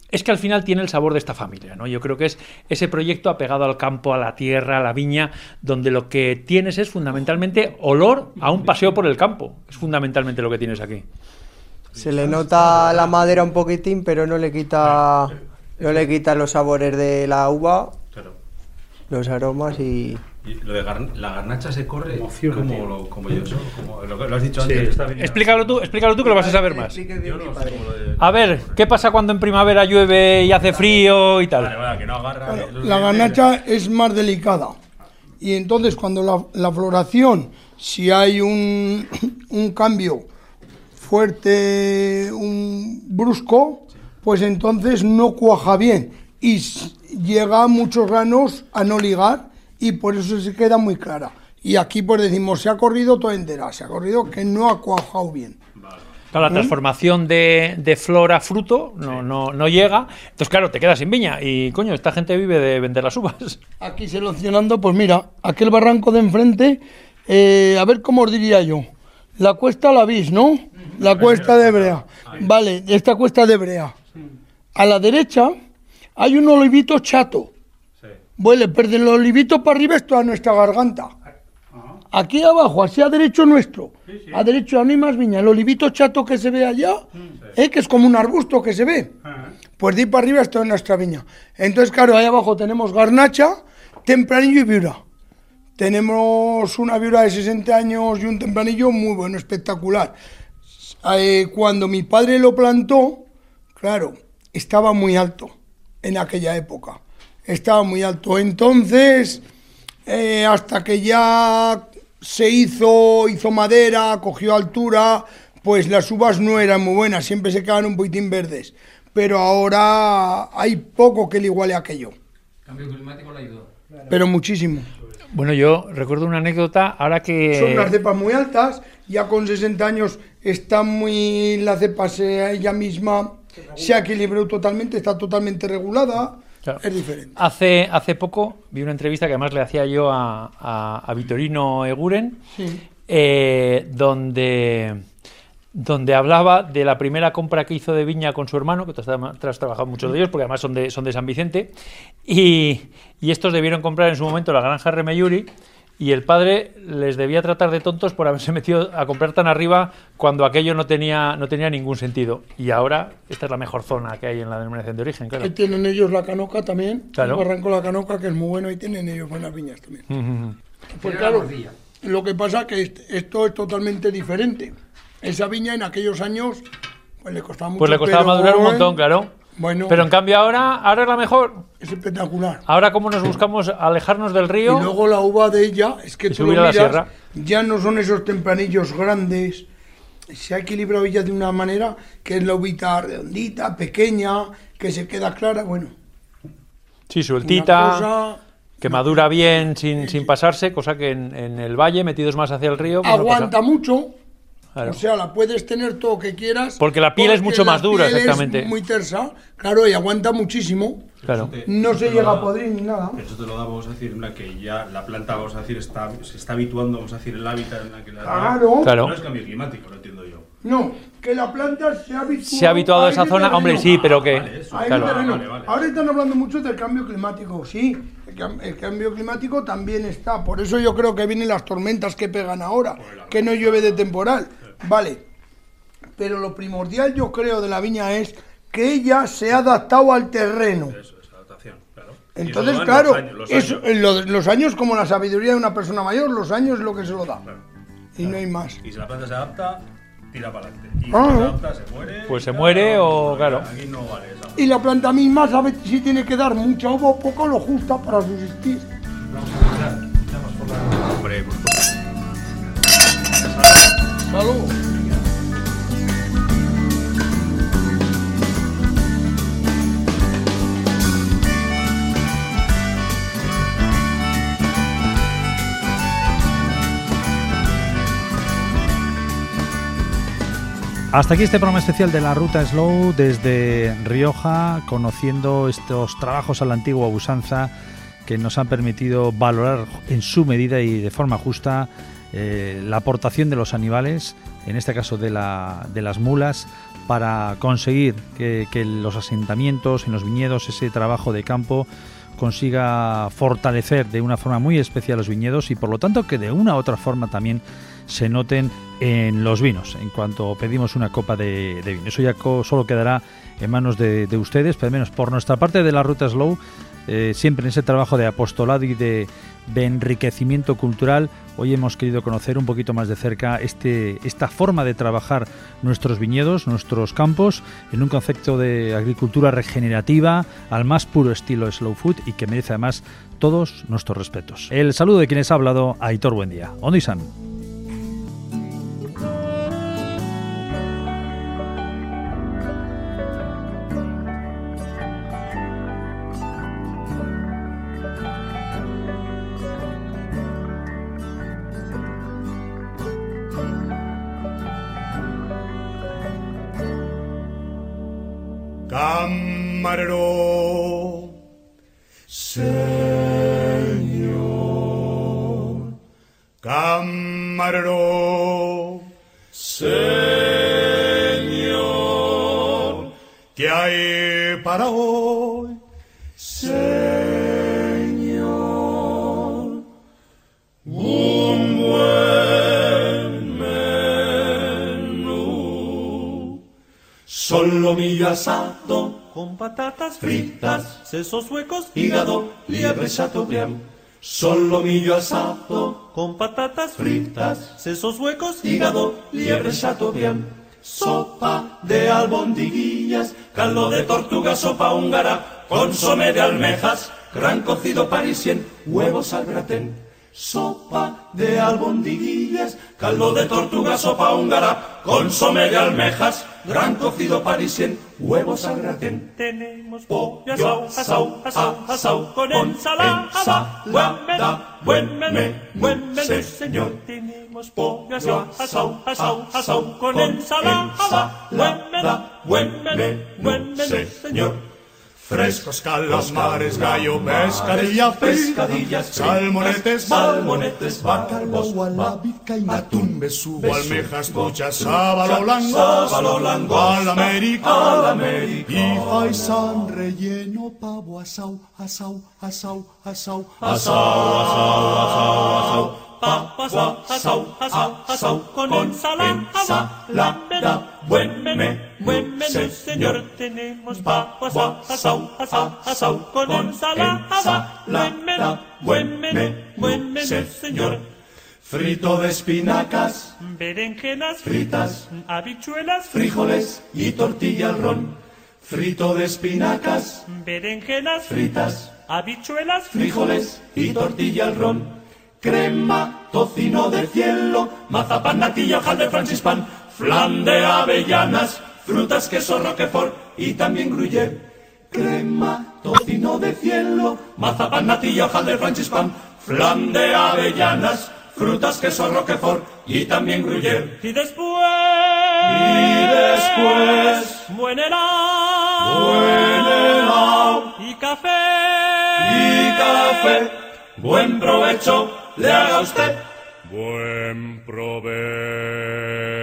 es que al final tiene el sabor de esta familia, ¿no? Yo creo que es ese proyecto apegado al campo, a la tierra, a la viña, donde lo que tienes es fundamentalmente olor a un paseo por el campo. Es fundamentalmente lo que tienes aquí. Se le nota la madera un poquitín, pero no le quita, no le quita los sabores de la uva, Claro. los aromas y Y lo de gar- la garnacha se corre como, lo, como yo, eso, como lo, que- lo has dicho Sí, antes. está bien. Explícalo tú, explícalo tú que lo vas a saber más. Yo no sé cómo lo de... A ver, ¿qué pasa cuando en primavera llueve y hace frío y tal? vale, que no agarra. La garnacha es más delicada. Y entonces cuando la, la floración, si hay un, [COUGHS] un cambio fuerte, un brusco, pues entonces no cuaja bien. Y llega a muchos granos a no ligar y por eso se queda muy clara. Y aquí pues decimos, se ha corrido toda entera, se ha corrido que no ha cuajado bien. Claro, la transformación de, de flor a fruto no, no, no llega. Entonces, claro, te quedas sin viña. Y, coño, esta gente vive de vender las uvas. Aquí seleccionando, pues mira, aquel barranco de enfrente, eh, a ver cómo os diría yo. La cuesta la veis, ¿no? La cuesta de Brea. Vale, esta cuesta de Brea. A la derecha hay un olivito chato. Sí. Bueno, pero del olivito para arriba es toda nuestra garganta. Aquí abajo, así a derecho nuestro. A derecho no hay más viña. El olivito chato que se ve allá, eh, que es como un arbusto que se ve. Pues de ahí para arriba es toda nuestra viña. Entonces, claro, ahí abajo tenemos garnacha, tempranillo y viura. Tenemos una viura de 60 años y un tempranillo muy bueno, espectacular. Eh, cuando mi padre lo plantó, claro, estaba muy alto en aquella época. Estaba muy alto. Entonces, eh, hasta que ya se hizo, hizo madera, cogió altura, pues las uvas no eran muy buenas, siempre se quedaban un poquitín verdes. Pero ahora hay poco que le iguale a aquello, Cambio climático le ayudó. pero muchísimo. Bueno, yo recuerdo una anécdota, ahora que... Son unas cepas muy altas, ya con 60 años está muy. La cepa se, ella misma se ha equilibrado totalmente, está totalmente regulada. Claro. Es diferente. Hace, hace poco vi una entrevista que además le hacía yo a, a, a Vitorino Eguren, Sí. eh, donde, donde hablaba de la primera compra que hizo de viña con su hermano, que tú has, tra- tú has trabajado muchos de ellos, porque además son de, son de San Vicente, y, y estos debieron comprar en su momento la granja Remeyuri, y el padre les debía tratar de tontos por haberse [LAUGHS] metido a comprar tan arriba cuando aquello no tenía, no tenía ningún sentido. Y ahora esta es la mejor zona que hay en la denominación de origen, claro. Ahí tienen ellos la canoca también. Claro. El barranco la canoca, que es muy bueno, y tienen ellos buenas viñas también. Ujú. Pues claro, lo que pasa es que est- esto es totalmente diferente. Esa viña en aquellos años pues le costaba mucho. Pues le costaba madurar un montón, claro. Bueno, Pero en cambio ahora, ahora es la mejor. es espectacular. Ahora como nos buscamos alejarnos del Y río. luego la uva de ella, es que Y tú lo la miras, sierra. ya no son esos tempranillos grandes. Se ha equilibrado ella de una manera que es la uvita redondita, pequeña, que se queda clara. Bueno, Sí, sueltita, cosa- que madura bien sin, sin pasarse, cosa que en, en el valle, metidos más hacia el río, pues aguanta mucho. Claro. O sea, la puedes tener todo lo que quieras. Porque la piel es mucho la más dura, piel es exactamente. muy tersa, claro, y aguanta muchísimo. Claro. No se llega a podrir ni nada. Eso te lo da, vamos a decir, una que ya la planta, vamos a decir, está, se está habituando, vamos a decir, el hábitat en la que la Claro. Claro. No es cambio climático, lo entiendo yo. No, que la planta se ha habituado. Se ha habituado a esa zona, terreno. hombre, sí, pero que. vale, eso. A ese Claro. terreno. Vale, vale. Ahora están hablando mucho del cambio climático, sí. El, el cambio climático también está. Por eso yo creo que vienen las tormentas que pegan ahora, que no llueve de temporal. Vale. Pero lo primordial, yo creo, de la viña es que ella se ha adaptado al terreno. Eso es adaptación, claro. Entonces, claro, los años, los eso- años. lo- los años como la sabiduría de una persona mayor, los años es lo que se lo da. Y no hay más. Y si la planta se adapta, tira para adelante. Y si Ah, no se adapta, se muere. Pues se muere o- no, claro. Aquí no vale esa. Y la planta misma sabe si tiene que dar mucha uva o poco, lo justa para subsistir. Hombre, pues, pues, Hasta aquí este programa especial de la Ruta Slow desde Rioja, conociendo estos trabajos a la antigua usanza que nos han permitido valorar en su medida y de forma justa eh, la aportación de los animales, en este caso de, la- de las mulas, para conseguir que, los asentamientos, en los viñedos, ese trabajo de campo consiga fortalecer de una forma muy especial los viñedos y por lo tanto que de una u otra forma también se noten en los vinos, en cuanto pedimos una copa de, vino. Eso ya solo quedará en manos de, de ustedes, pero al menos por nuestra parte de la Ruta Slow, eh, siempre en ese trabajo de apostolado y de, enriquecimiento cultural, hoy hemos querido conocer un poquito más de cerca este, esta forma de trabajar nuestros viñedos, nuestros campos, en un concepto de agricultura regenerativa, al más puro estilo slow food y que merece además todos nuestros respetos. El saludo de quienes ha hablado, Aitor Buendía. Ondisan. Camarero, patatas fritas, sesos huecos, hígado, liebre chateaubriand. Solomillo asado con patatas fritas, sesos huecos, hígado, liebre chateaubriand. Sopa de albondiguillas, caldo de tortuga, sopa húngara, consomé de almejas, gran cocido parisien, huevos al gratén. Sopa de albondiguillas, caldo de tortuga, sopa húngara, consomé de almejas, gran cocido parisien, huevos al gratén. Tenemos Pollo asau, asau, asau, asau, con ensalada, buen menú, buen menú, buen menú, señor. Tenemos pollo asau, asau, asau, asau, con ensalada, buen menú, buen menú, buen menú, señor. Frescos calamares, gallo, pescadilla, pescadillas, salmonetes, salmonetes, bacalbos, la vizcaína, atún, besugo, almejas, truchas, sábalo blanco, sábalo blanco, al América, al América, y faisán relleno, pavo, asau, asau, asau, asau, asau, asau, asau, asau, Papas asau, asau, asau, con ensalada, buen menú, buen menú, señor. Tenemos papas asau, asau, asau, con ensalada, buen menú, buen menú, buen menú, señor. frito de espinacas, Berenjenas fritas, habichuelas, frijoles y tortilla al ron, frito de espinacas, berenjenas fritas, habichuelas, frijoles y tortilla al ron, crema, tocino de cielo, mazapán, natilla, hojaldre, francispan, flan de avellanas, frutas, queso, roquefort y también gruyère. Crema, tocino de cielo, mazapán, natilla, hojaldre, francispan, flan de avellanas, frutas, queso, roquefort y también gruyère. y después, Y después, buen helado, buen helado y café, y café. Buen provecho le haga usted. Buen provecho.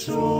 Joy.